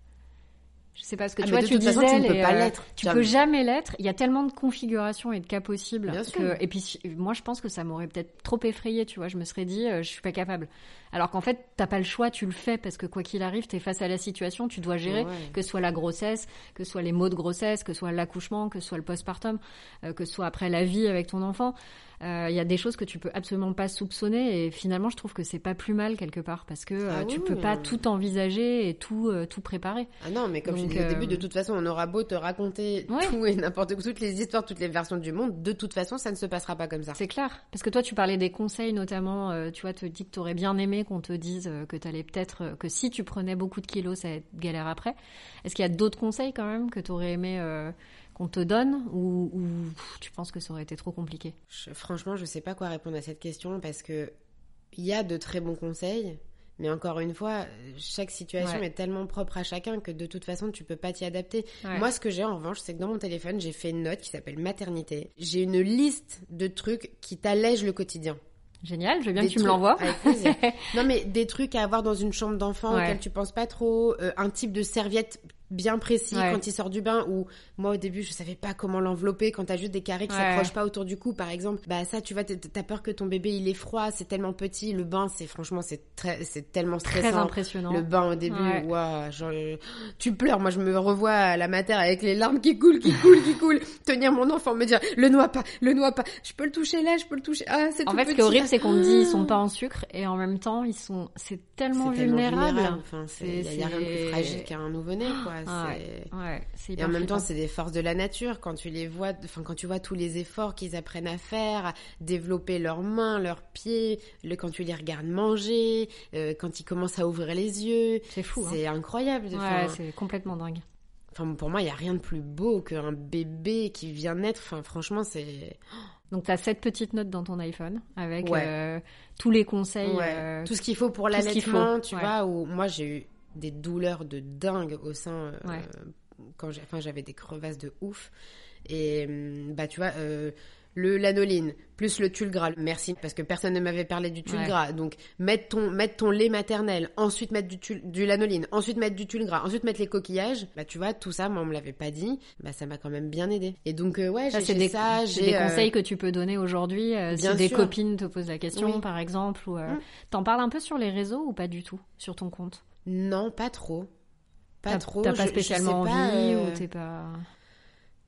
Je sais pas, parce que Ah, tu vois, de tu toute façon, disais, tu ne peux euh, l'être. Tu Jamais. peux jamais l'être. Il y a tellement de configurations et de cas possibles. Bien que- sûr. Et puis, moi, je pense que ça m'aurait peut-être trop effrayé, tu vois. Je me serais dit, euh, je suis pas capable. Alors qu'en fait, t'as pas le choix, tu le fais parce que quoi qu'il arrive, t'es face à la situation, tu dois gérer. Ouais. que ce soit la grossesse, que ce soit les maux de grossesse, que ce soit l'accouchement, que ce soit le postpartum, euh, que ce soit après la vie avec ton enfant. Euh, Il y a des choses que tu peux absolument pas soupçonner et finalement je trouve que c'est pas plus mal quelque part parce que euh, Ah tu oui, peux pas euh. tout envisager et tout euh, tout préparer. Ah non, mais comme je disais au euh, début, de toute façon, on aura beau te raconter Ouais. tout et n'importe quoi, toutes les histoires, toutes les versions du monde, de toute façon, ça ne se passera pas comme ça. C'est clair parce que toi tu parlais des conseils notamment euh, tu vois te dis que tu aurais bien aimé qu'on te dise euh, que tu allais peut-être euh, que si tu prenais beaucoup de kilos ça allait être galère après. Est-ce qu'il y a d'autres conseils quand même que tu aurais aimé euh, qu'on te donne ou, ou pff, tu penses que ça aurait été trop compliqué? Je- franchement, je sais pas quoi répondre à cette question parce que il y a de très bons conseils, mais encore une fois, chaque situation Ouais. est tellement propre à chacun que de toute façon, tu peux pas t'y adapter. Ouais. Moi, ce que j'ai en revanche, c'est que dans mon téléphone, j'ai fait une note qui s'appelle maternité. J'ai une liste de trucs qui t'allègent le quotidien. Génial, je veux bien Des que tu me l'envoies. non, mais des trucs à avoir dans une chambre d'enfant Ouais. auxquels tu penses pas trop, euh, un type de serviette bien précis Ouais. quand il sort du bain ou moi au début je savais pas comment l'envelopper quand t'as juste des carrés qui Ouais. s'accrochent pas autour du cou par exemple bah ça tu vois t'as- peur que ton bébé il est froid c'est tellement petit le bain c'est franchement c'est très c'est tellement Très stressant impressionnant. le bain au début Ouais. ouah, genre, tu pleures moi je me revois à la mater avec les larmes qui coulent qui coulent qui coulent tenir mon enfant me dire le noie pas le noie pas je peux le toucher là je peux le toucher ah c'est En tout fait, ce qui est horrible, c'est qu'on dit ils sont Ah. pas en sucre et en même temps, ils sont, c'est tellement vulnérable. Enfin, il y a, rien de plus fragile qu'un nouveau-né, quoi. Ah c'est- Ouais, c'est Et en même temps, c'est des forces de la nature. Quand tu les vois, enfin, quand tu vois tous les efforts qu'ils apprennent à faire, à développer leurs mains, leurs pieds, le, quand tu les regardes manger, euh, quand ils commencent à ouvrir les yeux, c'est fou. hein. c'est incroyable. Ouais, Enfin, c'est complètement dingue. enfin, pour moi, il y a rien de plus beau qu'un bébé qui vient naître. Enfin, franchement, c'est Donc tu as cette petite note dans ton iPhone avec Ouais. euh, tous les conseils. Ouais. euh, Tout ce qu'il faut pour l'allaitement, tu ouais. vois, où moi j'ai eu des douleurs de dingue au sein euh, Ouais. quand j'avais des crevasses de ouf et hum, bah tu vois euh, le lanoline plus le tulgras, merci parce que personne ne m'avait parlé du tulgras. Donc mettre ton mettre ton lait maternel, ensuite mettre du tul- du lanoline, ensuite mettre du tulgras, ensuite mettre les coquillages. Bah tu vois tout ça, moi on me l'avait pas dit. Bah ça m'a quand même bien aidé. Et donc euh, ouais, Ça, j'ai c'est fait des, ça, c'est j'ai des euh, conseils que tu peux donner aujourd'hui euh, si des copines te posent la question, Oui. par exemple. Ou, Mm. T'en parles un peu sur les réseaux ou pas du tout sur ton compte? Non, pas trop. Pas T'as- trop. T'as Je- pas je spécialement pas, envie euh, ou t'es pas.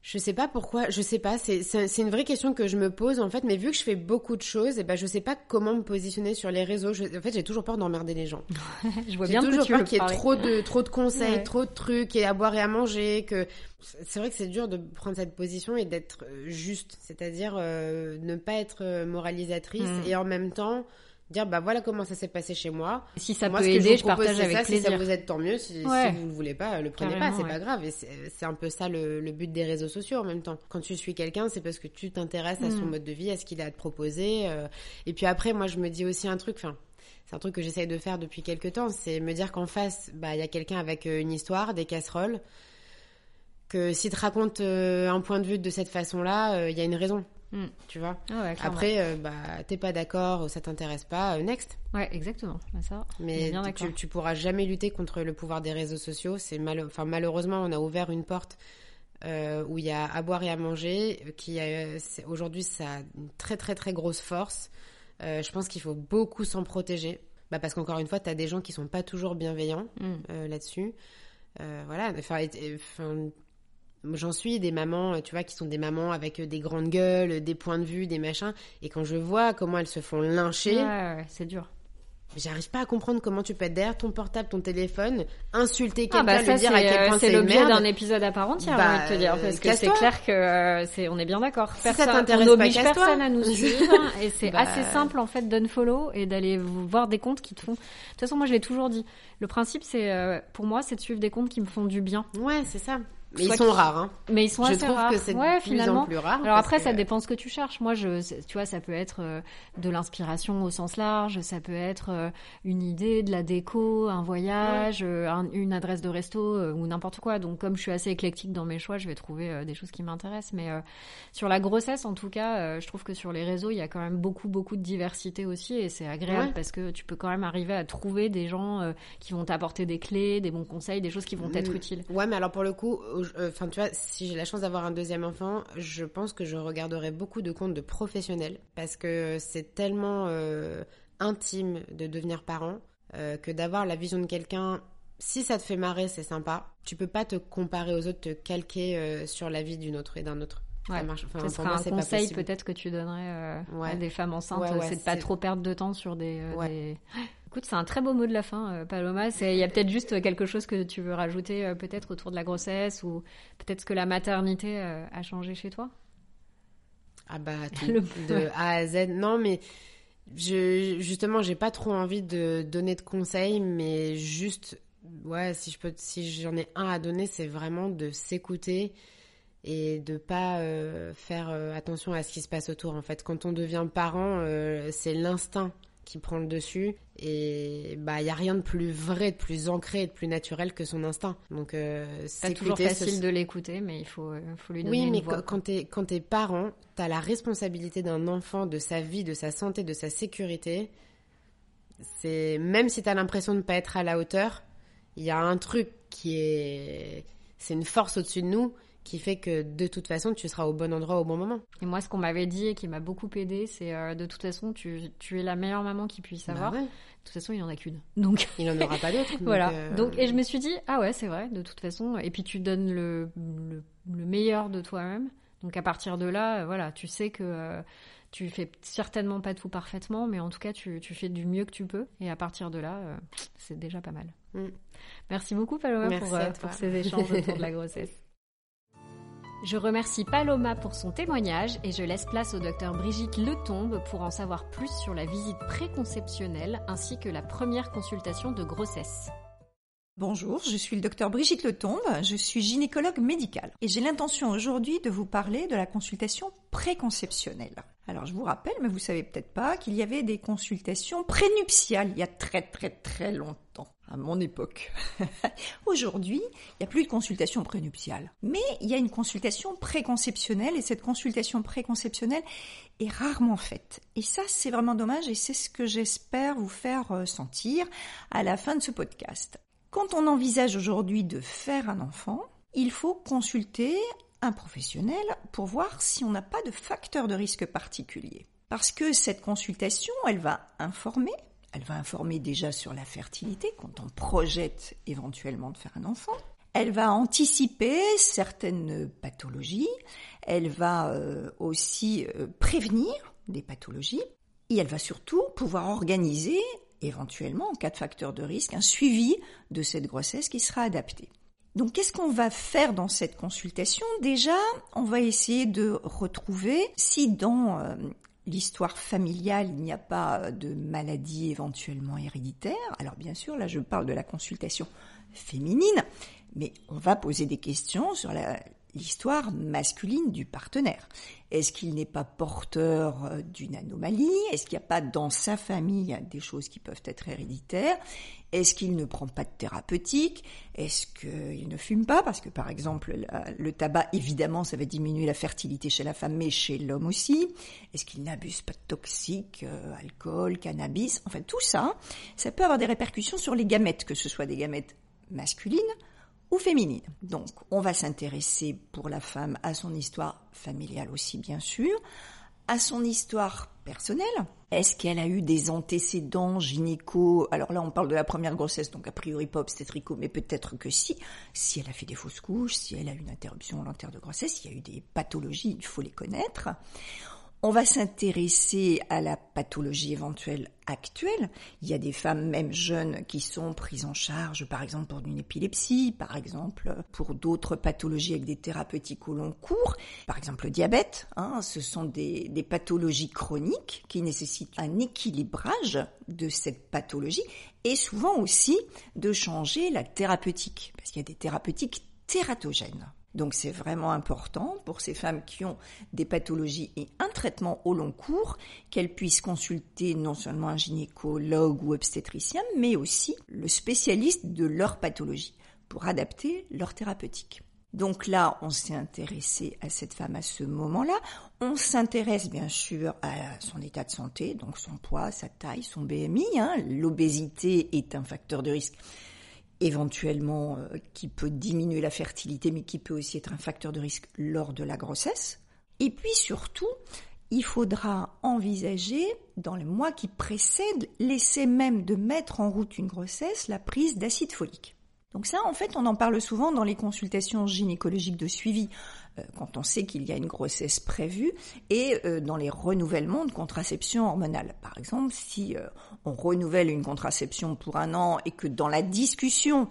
Je sais pas pourquoi, je sais pas, c'est c'est c'est une vraie question que je me pose en fait, mais vu que je fais beaucoup de choses, et ben je sais pas comment me positionner sur les réseaux. Je- en fait, j'ai toujours peur d'emmerder les gens. Je vois J'ai bien toujours tu peur qu'il y ait parler. trop de trop de conseils, Ouais. trop de trucs et à boire et à manger. Que c'est vrai que c'est dur de prendre cette position et d'être euh, juste, c'est-à-dire euh, ne pas être euh, moralisatrice Mm. et en même temps dire bah voilà comment ça s'est passé chez moi. Si ça Moi, peut aider, je, je, partage avec ça. Si plaisir. ça vous aide, tant mieux. Si, Ouais. si vous ne le voulez pas, le prenez Carrément, pas, c'est ouais. pas grave. Et c'est un peu ça le, le but des réseaux sociaux en même temps. Quand tu suis quelqu'un, c'est parce que tu t'intéresses à son Mm. mode de vie, à ce qu'il a à te proposer. euh. Et puis après, moi, je me dis aussi un truc. Enfin, c'est un truc que j'essaye de faire depuis quelques temps, c'est me dire qu'en face, bah, il y a quelqu'un avec euh, une histoire, des casseroles. Que s'il te raconte euh, un point de vue de cette façon-là, euh, il y a une raison. Mm. Tu vois. Ah ouais. Après, euh, bah, t'es pas d'accord, ça t'intéresse pas, euh, next. Ouais, exactement. Bah, ça, Mais tu, tu pourras jamais lutter contre le pouvoir des réseaux sociaux. C'est mal, enfin malheureusement, on a ouvert une porte euh, où il y a à boire et à manger. euh, Qui a- c'est- aujourd'hui, ça a une très très très grosse force. Euh, je pense qu'il faut beaucoup s'en protéger. Bah, parce qu'encore une fois, tu as des gens qui sont pas toujours bienveillants Mm. euh, là-dessus. Euh, voilà. Enfin, et- et- enfin, J'en suis des mamans, euh, tu vois, qui sont des mamans avec euh, des grandes gueules, des points de vue, des machins. Et quand je vois comment elles se font lyncher, Ouais, ouais, ouais, c'est dur. J'arrive pas à comprendre comment tu peux être derrière ton portable, ton téléphone, insulter Ah quelqu'un, bah ça lui dire c'est à quel euh, point c'est l'objet d'un épisode à part entière, Bah, j'ai envie de te dire, parce que c'est clair que euh, c'est on est bien d'accord. Si ça Personne- t'intéresse pas, personne à nous suivre et c'est Bah. assez simple en fait d'unfollow et d'aller voir des comptes qui te font. De toute façon, moi je l'ai toujours dit. Le principe c'est euh, pour moi c'est de suivre des comptes qui me font du bien. Ouais, c'est ça. Mais ils sont rares, hein. Mais ils sont Je assez trouve rares. que c'est ouais, plus finalement. en plus rare. Alors après, que- ça dépend ce que tu cherches. Moi, je, tu vois, ça peut être euh, de l'inspiration au sens large, ça peut être euh, une idée, de la déco, un voyage, euh, un- une adresse de resto ou n'importe quoi. Donc, comme je suis assez éclectique dans mes choix, je vais trouver des choses qui m'intéressent. Mais euh, sur la grossesse, en tout cas, euh, je trouve que sur les réseaux, il y a quand même beaucoup, beaucoup de diversité aussi, et c'est agréable Ouais. parce que tu peux quand même arriver à trouver des gens euh, qui vont t'apporter des clés, des bons conseils, des choses qui vont t'être Mm. utiles. Ouais, mais alors pour le coup, enfin tu vois, si j'ai la chance d'avoir un deuxième enfant, je pense que je regarderai beaucoup de comptes de professionnels parce que c'est tellement euh, intime de devenir parent euh, que d'avoir la vision de quelqu'un. Si ça te fait marrer, c'est sympa. Tu peux pas te comparer aux autres, te calquer euh, sur la vie d'une autre et d'un autre. Ça marche. Enfin, Ce moi, un conseil peut-être que tu donnerais euh, Ouais. à des femmes enceintes, Ouais, c'est de pas trop perdre de temps sur euh, des- Écoute, c'est un très beau mot de la fin, euh, Paloma. Il y a peut-être juste quelque chose que tu veux rajouter, euh, peut-être autour de la grossesse ou peut-être ce que la maternité euh, a changé chez toi? Ah bah tout, Le- de A à Z. Non mais je justement j'ai pas trop envie de donner de conseils, mais juste ouais si je peux si j'en ai un à donner, c'est vraiment de s'écouter et de pas euh, faire euh, attention à ce qui se passe autour. En fait, quand on devient parent, euh, c'est l'instinct qui prend le dessus et bah il y a rien de plus vrai, de plus ancré, de plus naturel que son instinct. Donc euh, Pas toujours facile de l'écouter, mais il faut, euh, faut lui donner oui, une mais voix. quand- quand t'es quand t'es parent, t'as la responsabilité d'un enfant, de sa vie, de sa santé, de sa sécurité. C'est même si t'as l'impression de ne pas être à la hauteur, il y a un truc qui est c'est une force au-dessus de nous qui fait que de toute façon tu seras au bon endroit au bon moment. Et moi, ce qu'on m'avait dit et qui m'a beaucoup aidé, c'est euh, de toute façon, tu, tu es la meilleure maman qui puisse avoir. Bah ouais, De toute façon, il n'y en a qu'une. Donc, il n'en aura pas d'autres. Voilà. euh, Donc, et je me suis dit, ah ouais, c'est vrai, de toute façon. Et puis, tu donnes le, le, le meilleur de toi-même. Donc, à partir de là, euh, voilà, tu sais que euh, tu fais certainement pas tout parfaitement, mais en tout cas, tu, tu fais du mieux que tu peux. Et à partir de là, euh, c'est déjà pas mal. Mm. Merci beaucoup, Paloma, Merci pour, euh, pour ces échanges autour de la grossesse. Je remercie Paloma pour son témoignage et je laisse place au docteur Brigitte Letombe pour en savoir plus sur la visite préconceptionnelle ainsi que la première consultation de grossesse. Bonjour, je suis le docteur Brigitte Letombe, je suis gynécologue médicale et j'ai l'intention aujourd'hui de vous parler de la consultation préconceptionnelle. Alors je vous rappelle, mais vous savez peut-être pas, qu'il y avait des consultations prénuptiales il y a très très très longtemps, à mon époque. Aujourd'hui, il n'y a plus de consultation prénuptiale, mais il y a une consultation préconceptionnelle et cette consultation préconceptionnelle est rarement faite. Et ça, c'est vraiment dommage et c'est ce que j'espère vous faire euh, sentir à la fin de ce podcast. Quand on envisage aujourd'hui de faire un enfant, il faut consulter un professionnel pour voir si on n'a pas de facteur de risque particulier. Parce que cette consultation, elle va informer, elle va informer déjà sur la fertilité quand on projette éventuellement de faire un enfant. Elle va anticiper certaines pathologies, elle va euh, aussi euh, prévenir des pathologies et elle va surtout pouvoir organiser éventuellement, en cas de facteur de risque, un suivi de cette grossesse qui sera adapté. Donc qu'est-ce qu'on va faire dans cette consultation? Déjà, on va essayer de retrouver si dans euh, l'histoire familiale, il n'y a pas de maladie éventuellement héréditaire. Alors bien sûr, là je parle de la consultation féminine, mais on va poser des questions sur l'histoire masculine du partenaire. Est-ce qu'il n'est pas porteur euh, d'une anomalie? Est-ce qu'il n'y a pas dans sa famille des choses qui peuvent être héréditaires? Est-ce qu'il ne prend pas de thérapeutique? Est-ce qu'il ne fume pas? Parce que par exemple, le tabac, évidemment, ça va diminuer la fertilité chez la femme, mais chez l'homme aussi. Est-ce qu'il n'abuse pas de toxiques, euh, alcool, cannabis? Enfin, tout ça, ça peut avoir des répercussions sur les gamètes, que ce soit des gamètes masculines ou féminine. Donc, on va s'intéresser pour la femme à son histoire familiale aussi, bien sûr, à son histoire personnelle. Est-ce qu'elle a eu des antécédents gynéco? Alors là, on parle de la première grossesse, donc a priori pas obstétrico, mais peut-être que si. Si elle a fait des fausses couches, si elle a eu une interruption volontaire de grossesse, il y a eu des pathologies, il faut les connaître. On va s'intéresser à la pathologie éventuelle actuelle. Il y a des femmes, même jeunes, qui sont prises en charge, par exemple, pour une épilepsie, par exemple, pour d'autres pathologies avec des thérapeutiques au long cours, par exemple le diabète. Hein, ce sont des, des pathologies chroniques qui nécessitent un équilibrage de cette pathologie et souvent aussi de changer la thérapeutique, parce qu'il y a des thérapeutiques tératogènes. Donc c'est vraiment important pour ces femmes qui ont des pathologies et un traitement au long cours qu'elles puissent consulter non seulement un gynécologue ou obstétricien, mais aussi le spécialiste de leur pathologie pour adapter leur thérapeutique. Donc là, on s'est intéressé à cette femme à ce moment-là. On s'intéresse bien sûr à son état de santé, donc son poids, sa taille, son BMI. Hein. L'obésité est un facteur de risque éventuellement euh, qui peut diminuer la fertilité, mais qui peut aussi être un facteur de risque lors de la grossesse. Et puis surtout, il faudra envisager, dans les mois qui précèdent, l'essai même de mettre en route une grossesse, la prise d'acide folique. Donc ça, en fait, on en parle souvent dans les consultations gynécologiques de suivi, euh, quand on sait qu'il y a une grossesse prévue, et euh, dans les renouvellements de contraception hormonale. Par exemple, si euh, on renouvelle une contraception pour un an et que dans la discussion,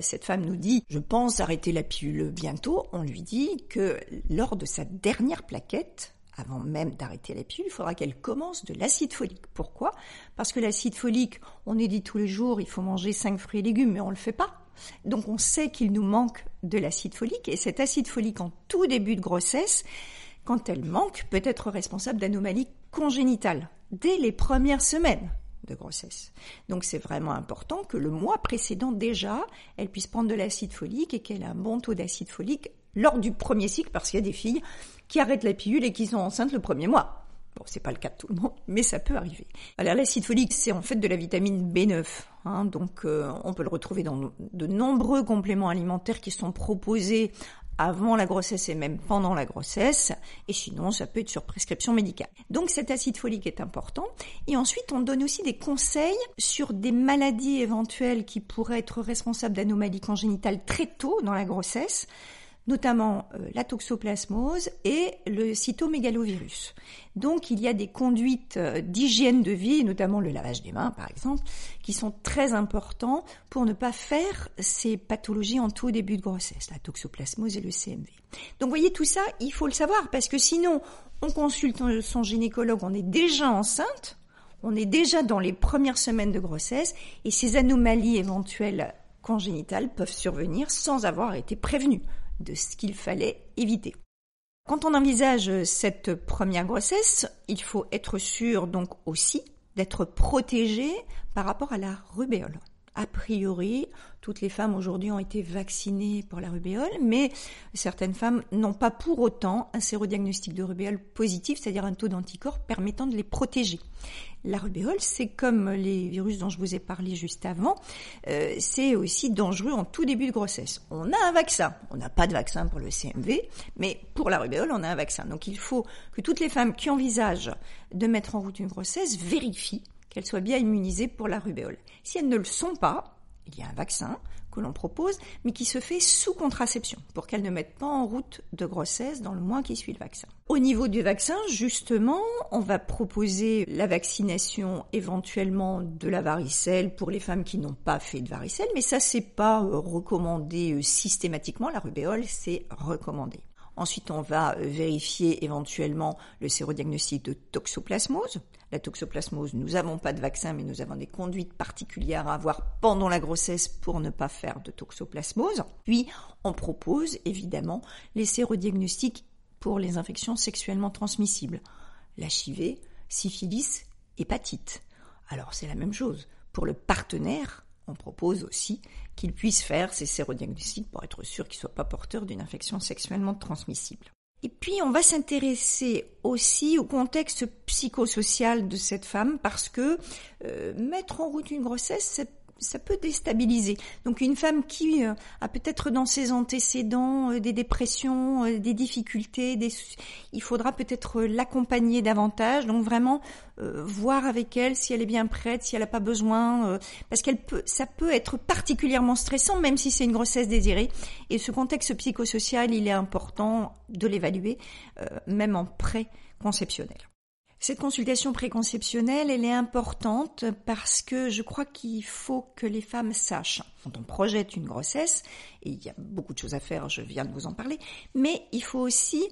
cette femme nous dit « je pense arrêter la pilule bientôt », on lui dit que lors de sa dernière plaquette, avant même d'arrêter la pilule, il faudra qu'elle commence de l'acide folique. Pourquoi? Parce que l'acide folique, on est dit tous les jours, il faut manger 5 fruits et légumes, mais on le fait pas. Donc on sait qu'il nous manque de l'acide folique et cet acide folique en tout début de grossesse, quand elle manque, peut être responsable d'anomalies congénitales dès les premières semaines de grossesse. Donc c'est vraiment important que le mois précédent déjà, elle puisse prendre de l'acide folique et qu'elle ait un bon taux d'acide folique lors du premier cycle parce qu'il y a des filles qui arrêtent la pilule et qui sont enceintes le premier mois. Bon, c'est pas le cas de tout le monde, mais ça peut arriver. Alors l'acide folique, c'est en fait de la vitamine B9, hein, donc euh, on peut le retrouver dans de nombreux compléments alimentaires qui sont proposés avant la grossesse et même pendant la grossesse, et sinon ça peut être sur prescription médicale. Donc cet acide folique est important. Et ensuite, on donne aussi des conseils sur des maladies éventuelles qui pourraient être responsables d'anomalies congénitales très tôt dans la grossesse notamment euh, la toxoplasmose et le cytomégalovirus. Donc il y a des conduites euh, d'hygiène de vie, notamment le lavage des mains par exemple, qui sont très importants pour ne pas faire ces pathologies en tout début de grossesse, la toxoplasmose et le CMV. Donc voyez tout ça, il faut le savoir parce que sinon on consulte son gynécologue, on est déjà enceinte, on est déjà dans les premières semaines de grossesse et ces anomalies éventuelles congénitales peuvent survenir sans avoir été prévenues de ce qu'il fallait éviter. Quand on envisage cette première grossesse, il faut être sûr donc aussi d'être protégé par rapport à la rubéole a priori, toutes les femmes aujourd'hui ont été vaccinées pour la rubéole, mais certaines femmes n'ont pas pour autant un sérodiagnostic de rubéole positif, c'est-à-dire un taux d'anticorps permettant de les protéger. La rubéole, c'est comme les virus dont je vous ai parlé juste avant, euh, c'est aussi dangereux en tout début de grossesse. On a un vaccin, on n'a pas de vaccin pour le CMV, mais pour la rubéole, on a un vaccin. Donc il faut que toutes les femmes qui envisagent de mettre en route une grossesse vérifient qu'elles soient bien immunisées pour la rubéole. Si elles ne le sont pas, il y a un vaccin que l'on propose, mais qui se fait sous contraception, pour qu'elles ne mettent pas en route de grossesse dans le mois qui suit le vaccin. Au niveau du vaccin, justement, on va proposer la vaccination éventuellement de la varicelle pour les femmes qui n'ont pas fait de varicelle, mais ça c'est pas recommandé euh, systématiquement. La rubéole, c'est recommandé. Ensuite, on va euh, vérifier éventuellement le sérodiagnostic de toxoplasmose. La toxoplasmose, nous n'avons pas de vaccin, mais nous avons des conduites particulières à avoir pendant la grossesse pour ne pas faire de toxoplasmose. Puis, on propose évidemment les sérodiagnostics pour les infections sexuellement transmissibles. L'HIV, syphilis, hépatite. Alors, c'est la même chose. Pour le partenaire, on propose aussi qu'il puisse faire ces sérodiagnostics pour être sûr qu'il ne soit pas porteur d'une infection sexuellement transmissible. Et puis on va s'intéresser aussi au contexte psychosocial de cette femme parce que euh, mettre en route une grossesse, c'est ça peut déstabiliser. Donc une femme qui euh, a peut-être dans ses antécédents euh, des dépressions, euh, des difficultés, des... il faudra peut-être l'accompagner davantage. Donc vraiment voir avec elle si elle est bien prête, si elle n'a pas besoin, parce qu'elle peut, ça peut être particulièrement stressant, même si c'est une grossesse désirée. Et ce contexte psychosocial, il est important de l'évaluer, même en pré-conceptionnel. Cette consultation préconceptionnelle, elle est importante parce que je crois qu'il faut que les femmes sachent, quand on projette une grossesse, et il y a beaucoup de choses à faire, je viens de vous en parler, mais il faut aussi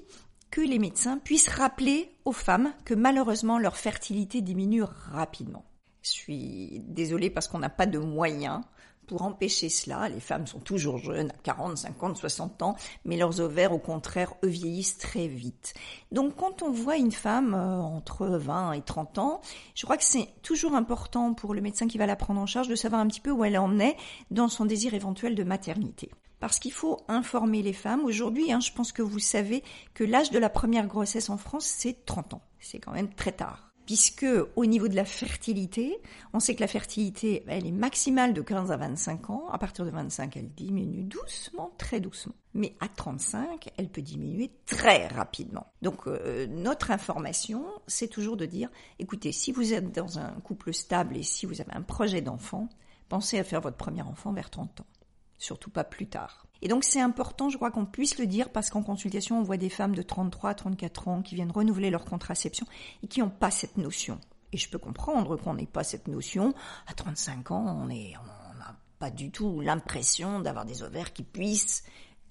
que les médecins puissent rappeler aux femmes que malheureusement leur fertilité diminue rapidement. Je suis désolée parce qu'on n'a pas de moyens pour empêcher cela, les femmes sont toujours jeunes, à 40, 50, 60 ans, mais leurs ovaires, au contraire, eux vieillissent très vite. Donc quand on voit une femme euh, entre 20 et 30 ans, je crois que c'est toujours important pour le médecin qui va la prendre en charge de savoir un petit peu où elle en est dans son désir éventuel de maternité. Parce qu'il faut informer les femmes. Aujourd'hui, hein, je pense que vous savez que l'âge de la première grossesse en France, c'est 30 ans. C'est quand même très tard puisque au niveau de la fertilité, on sait que la fertilité, elle est maximale de 15 à 25 ans. À partir de 25, elle diminue doucement, très doucement. Mais à 35, elle peut diminuer très rapidement. Donc euh, notre information, c'est toujours de dire, écoutez, si vous êtes dans un couple stable et si vous avez un projet d'enfant, pensez à faire votre premier enfant vers 30 ans. Surtout pas plus tard. Et donc c'est important, je crois qu'on puisse le dire, parce qu'en consultation, on voit des femmes de 33, 34 ans qui viennent renouveler leur contraception et qui n'ont pas cette notion. Et je peux comprendre qu'on n'ait pas cette notion. À 35 ans, on n'a pas du tout l'impression d'avoir des ovaires qui puissent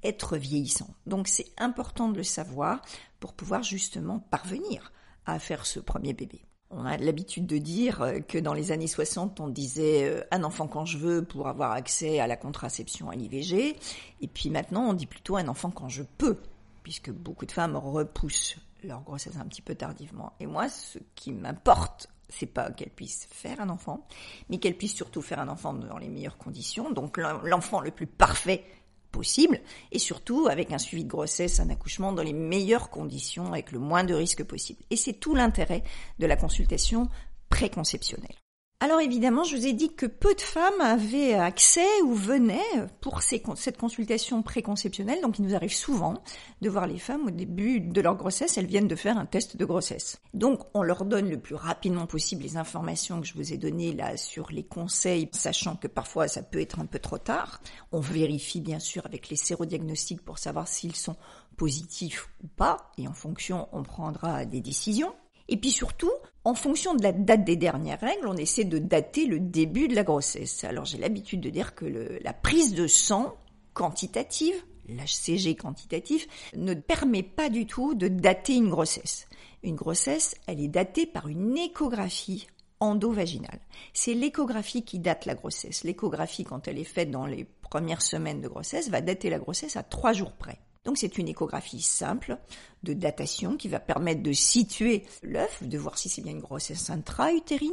être vieillissants. Donc c'est important de le savoir pour pouvoir justement parvenir à faire ce premier bébé. On a l'habitude de dire euh, que dans les années 60, on disait euh, un enfant quand je veux pour avoir accès à la contraception à l'IVG. Et puis maintenant, on dit plutôt un enfant quand je peux, puisque beaucoup de femmes repoussent leur grossesse un petit peu tardivement. Et moi, ce qui m'importe, c'est pas qu'elles puissent faire un enfant, mais qu'elles puissent surtout faire un enfant dans les meilleures conditions. Donc l'enfant le plus parfait possible et surtout avec un suivi de grossesse, un accouchement dans les meilleures conditions avec le moins de risques possible. Et c'est tout l'intérêt de la consultation préconceptionnelle. Alors évidemment, je vous ai dit que peu de femmes avaient accès ou venaient pour cette consultation préconceptionnelle. Donc il nous arrive souvent de voir les femmes au début de leur grossesse, elles viennent de faire un test de grossesse. Donc on leur donne le plus rapidement possible les informations que je vous ai données là sur les conseils, sachant que parfois ça peut être un peu trop tard. On vérifie bien sûr avec les sérodiagnostics pour savoir s'ils sont positifs ou pas, et en fonction on prendra des décisions. Et puis surtout, en fonction de la date des dernières règles, on essaie de dater le début de la grossesse. Alors j'ai l'habitude de dire que la prise de sang quantitative, l'HCG quantitatif, ne permet pas du tout de dater une grossesse. Une grossesse, elle est datée par une échographie endovaginale. C'est l'échographie qui date la grossesse. L'échographie, quand elle est faite dans les premières semaines de grossesse, va dater la grossesse à trois jours près. Donc c'est une échographie simple de datation qui va permettre de situer l'œuf, de voir si c'est bien une grossesse intra-utérine,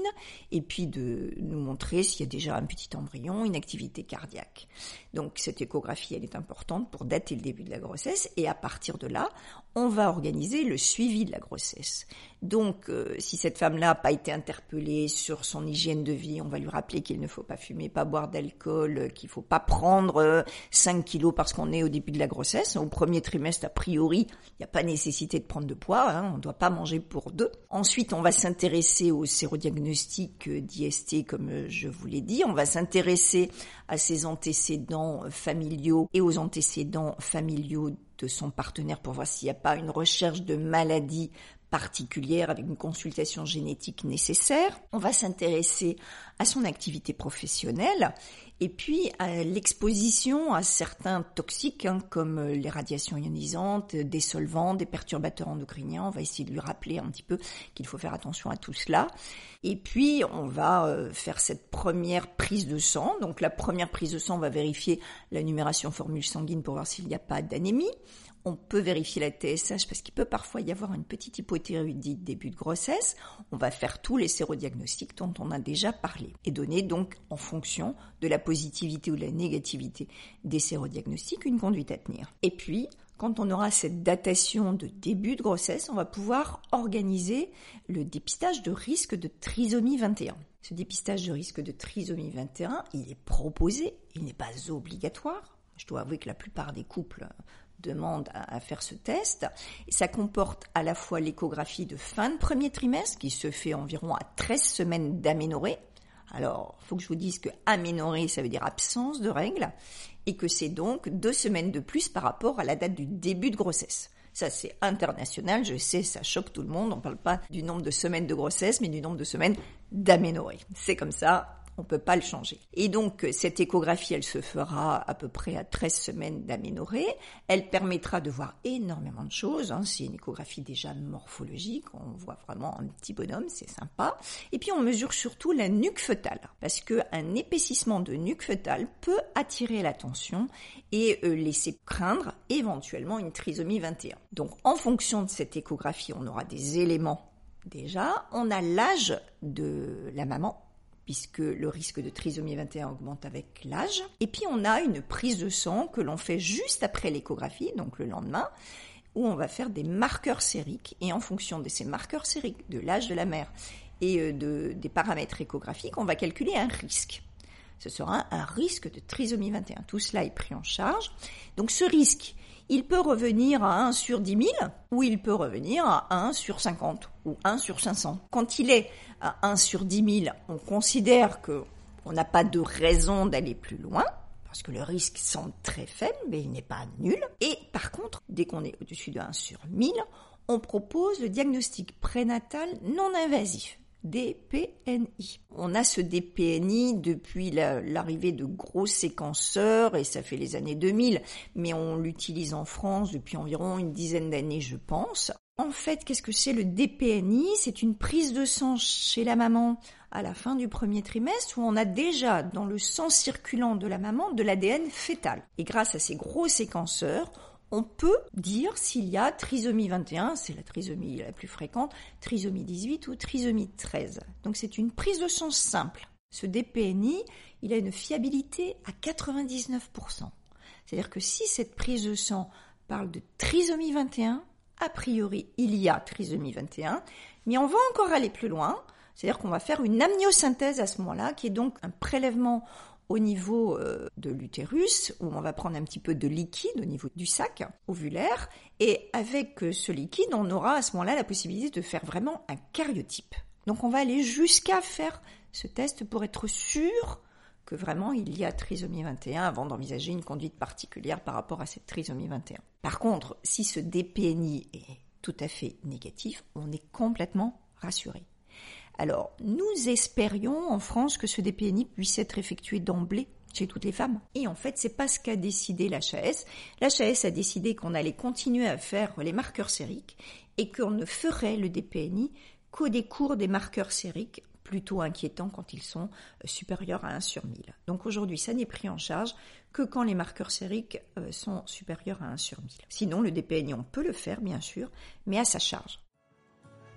et puis de nous montrer s'il y a déjà un petit embryon, une activité cardiaque. Donc cette échographie, elle est importante pour dater le début de la grossesse, et à partir de là, on va organiser le suivi de la grossesse. Donc, euh, si cette femme-là n'a pas été interpellée sur son hygiène de vie, on va lui rappeler qu'il ne faut pas fumer, pas boire d'alcool, euh, qu'il ne faut pas prendre 5 euh, kilos parce qu'on est au début de la grossesse. Au premier trimestre, a priori, il n'y a pas de prendre de poids, hein, on ne doit pas manger pour deux. Ensuite, on va s'intéresser au sérodiagnostic d'IST, comme je vous l'ai dit. On va s'intéresser à ses antécédents familiaux et aux antécédents familiaux de son partenaire pour voir s'il n'y a pas une recherche de maladie particulière avec une consultation génétique nécessaire. On va s'intéresser à son activité professionnelle et puis à l'exposition à certains toxiques hein, comme les radiations ionisantes, des solvants, des perturbateurs endocriniens. On va essayer de lui rappeler un petit peu qu'il faut faire attention à tout cela. Et puis on va euh, faire cette première prise de sang. Donc la première prise de sang, on va vérifier la numération formule sanguine pour voir s'il n'y a pas d'anémie on peut vérifier la TSH parce qu'il peut parfois y avoir une petite hypothyroïdite début de grossesse. On va faire tous les sérodiagnostics dont on a déjà parlé et donner donc en fonction de la positivité ou de la négativité des sérodiagnostics une conduite à tenir. Et puis, quand on aura cette datation de début de grossesse, on va pouvoir organiser le dépistage de risque de trisomie 21. Ce dépistage de risque de trisomie 21, il est proposé, il n'est pas obligatoire. Je dois avouer que la plupart des couples demande à, faire ce test. Ça comporte à la fois l'échographie de fin de premier trimestre, qui se fait environ à 13 semaines d'aménorrhée. Alors, faut que je vous dise que aménorrhée, ça veut dire absence de règles, et que c'est donc deux semaines de plus par rapport à la date du début de grossesse. Ça, c'est international, je sais, ça choque tout le monde. On ne parle pas du nombre de semaines de grossesse, mais du nombre de semaines d'aménorrhée. C'est comme ça, on peut pas le changer. Et donc cette échographie, elle se fera à peu près à 13 semaines d'aménorrhée. Elle permettra de voir énormément de choses. Hein. C'est une échographie déjà morphologique, on voit vraiment un petit bonhomme, c'est sympa. Et puis on mesure surtout la nuque fœtale, parce qu'un épaississement de nuque fœtale peut attirer l'attention et euh, laisser craindre éventuellement une trisomie 21. Donc en fonction de cette échographie, on aura des éléments déjà. On a l'âge de la maman puisque le risque de trisomie 21 augmente avec l'âge. Et puis on a une prise de sang que l'on fait juste après l'échographie, donc le lendemain, où on va faire des marqueurs sériques. Et en fonction de ces marqueurs sériques, de l'âge de la mère et euh, de, des paramètres échographiques, on va calculer un risque. Ce sera un risque de trisomie 21. Tout cela est pris en charge. Donc ce risque, il peut revenir à 1 sur 10 000 ou il peut revenir à 1 sur 50 ou 1 sur 500. Quand il est à 1 sur 10 000, on considère que on n'a pas de raison d'aller plus loin parce que le risque semble très faible, mais il n'est pas nul. Et par contre, dès qu'on est au-dessus de 1 sur 1000, on propose le diagnostic prénatal non invasif. DPNI. On a ce DPNI depuis l'arrivée de gros séquenceurs et ça fait les années 2000, mais on l'utilise en France depuis environ une dizaine d'années, je pense. En fait, qu'est-ce que c'est le DPNI C'est une prise de sang chez la maman à la fin du premier trimestre où on a déjà dans le sang circulant de la maman de l'ADN fœtal. Et grâce à ces gros séquenceurs, on peut dire s'il y a trisomie 21, c'est la trisomie la plus fréquente, trisomie 18 ou trisomie 13. Donc c'est une prise de sang simple. Ce DPNI, il a une fiabilité à 99%. C'est-à-dire que si cette prise de sang parle de trisomie 21, a priori il y a trisomie 21, mais on va encore aller plus loin. C'est-à-dire qu'on va faire une amniosynthèse à ce moment-là, qui est donc un prélèvement au niveau euh, de l'utérus, où on va prendre un petit peu de liquide au niveau du sac ovulaire, et avec euh, ce liquide, on aura à ce moment-là la possibilité de faire vraiment un cariotype. Donc on va aller jusqu'à faire ce test pour être sûr que vraiment il y a trisomie 21 avant d'envisager une conduite particulière par rapport à cette trisomie 21. Par contre, si ce DPNI est tout à fait négatif, on est complètement rassuré. Alors, nous espérions en France que ce DPNI puisse être effectué d'emblée chez toutes les femmes. Et en fait, c'est pas ce qu'a décidé l'HAS. L'HAS a décidé qu'on allait continuer à faire les marqueurs sériques et qu'on ne ferait le DPNI qu'au décours des marqueurs sériques plutôt inquiétant quand ils sont supérieurs à 1 sur 1000. Donc aujourd'hui, ça n'est pris en charge que quand les marqueurs sériques sont supérieurs à 1 sur 1000. Sinon, le DPNI, peut le faire, bien sûr, mais à sa charge.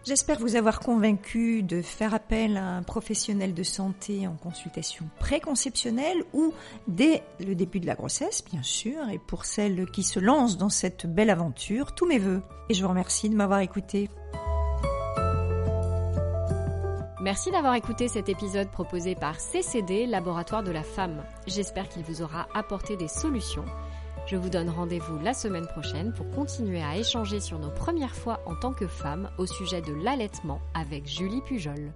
J'espère vous avoir convaincu de faire appel à un professionnel de santé en consultation préconceptionnelle ou dès le début de la grossesse, bien sûr, et pour celles qui se lancent dans cette belle aventure, tous mes voeux. Et je vous remercie de m'avoir écouté. Merci d'avoir écouté cet épisode proposé par CCD, Laboratoire de la Femme. J'espère qu'il vous aura apporté des solutions je vous donne rendez-vous la semaine prochaine pour continuer à échanger sur nos premières fois en tant que femmes au sujet de l'allaitement avec Julie Pujol.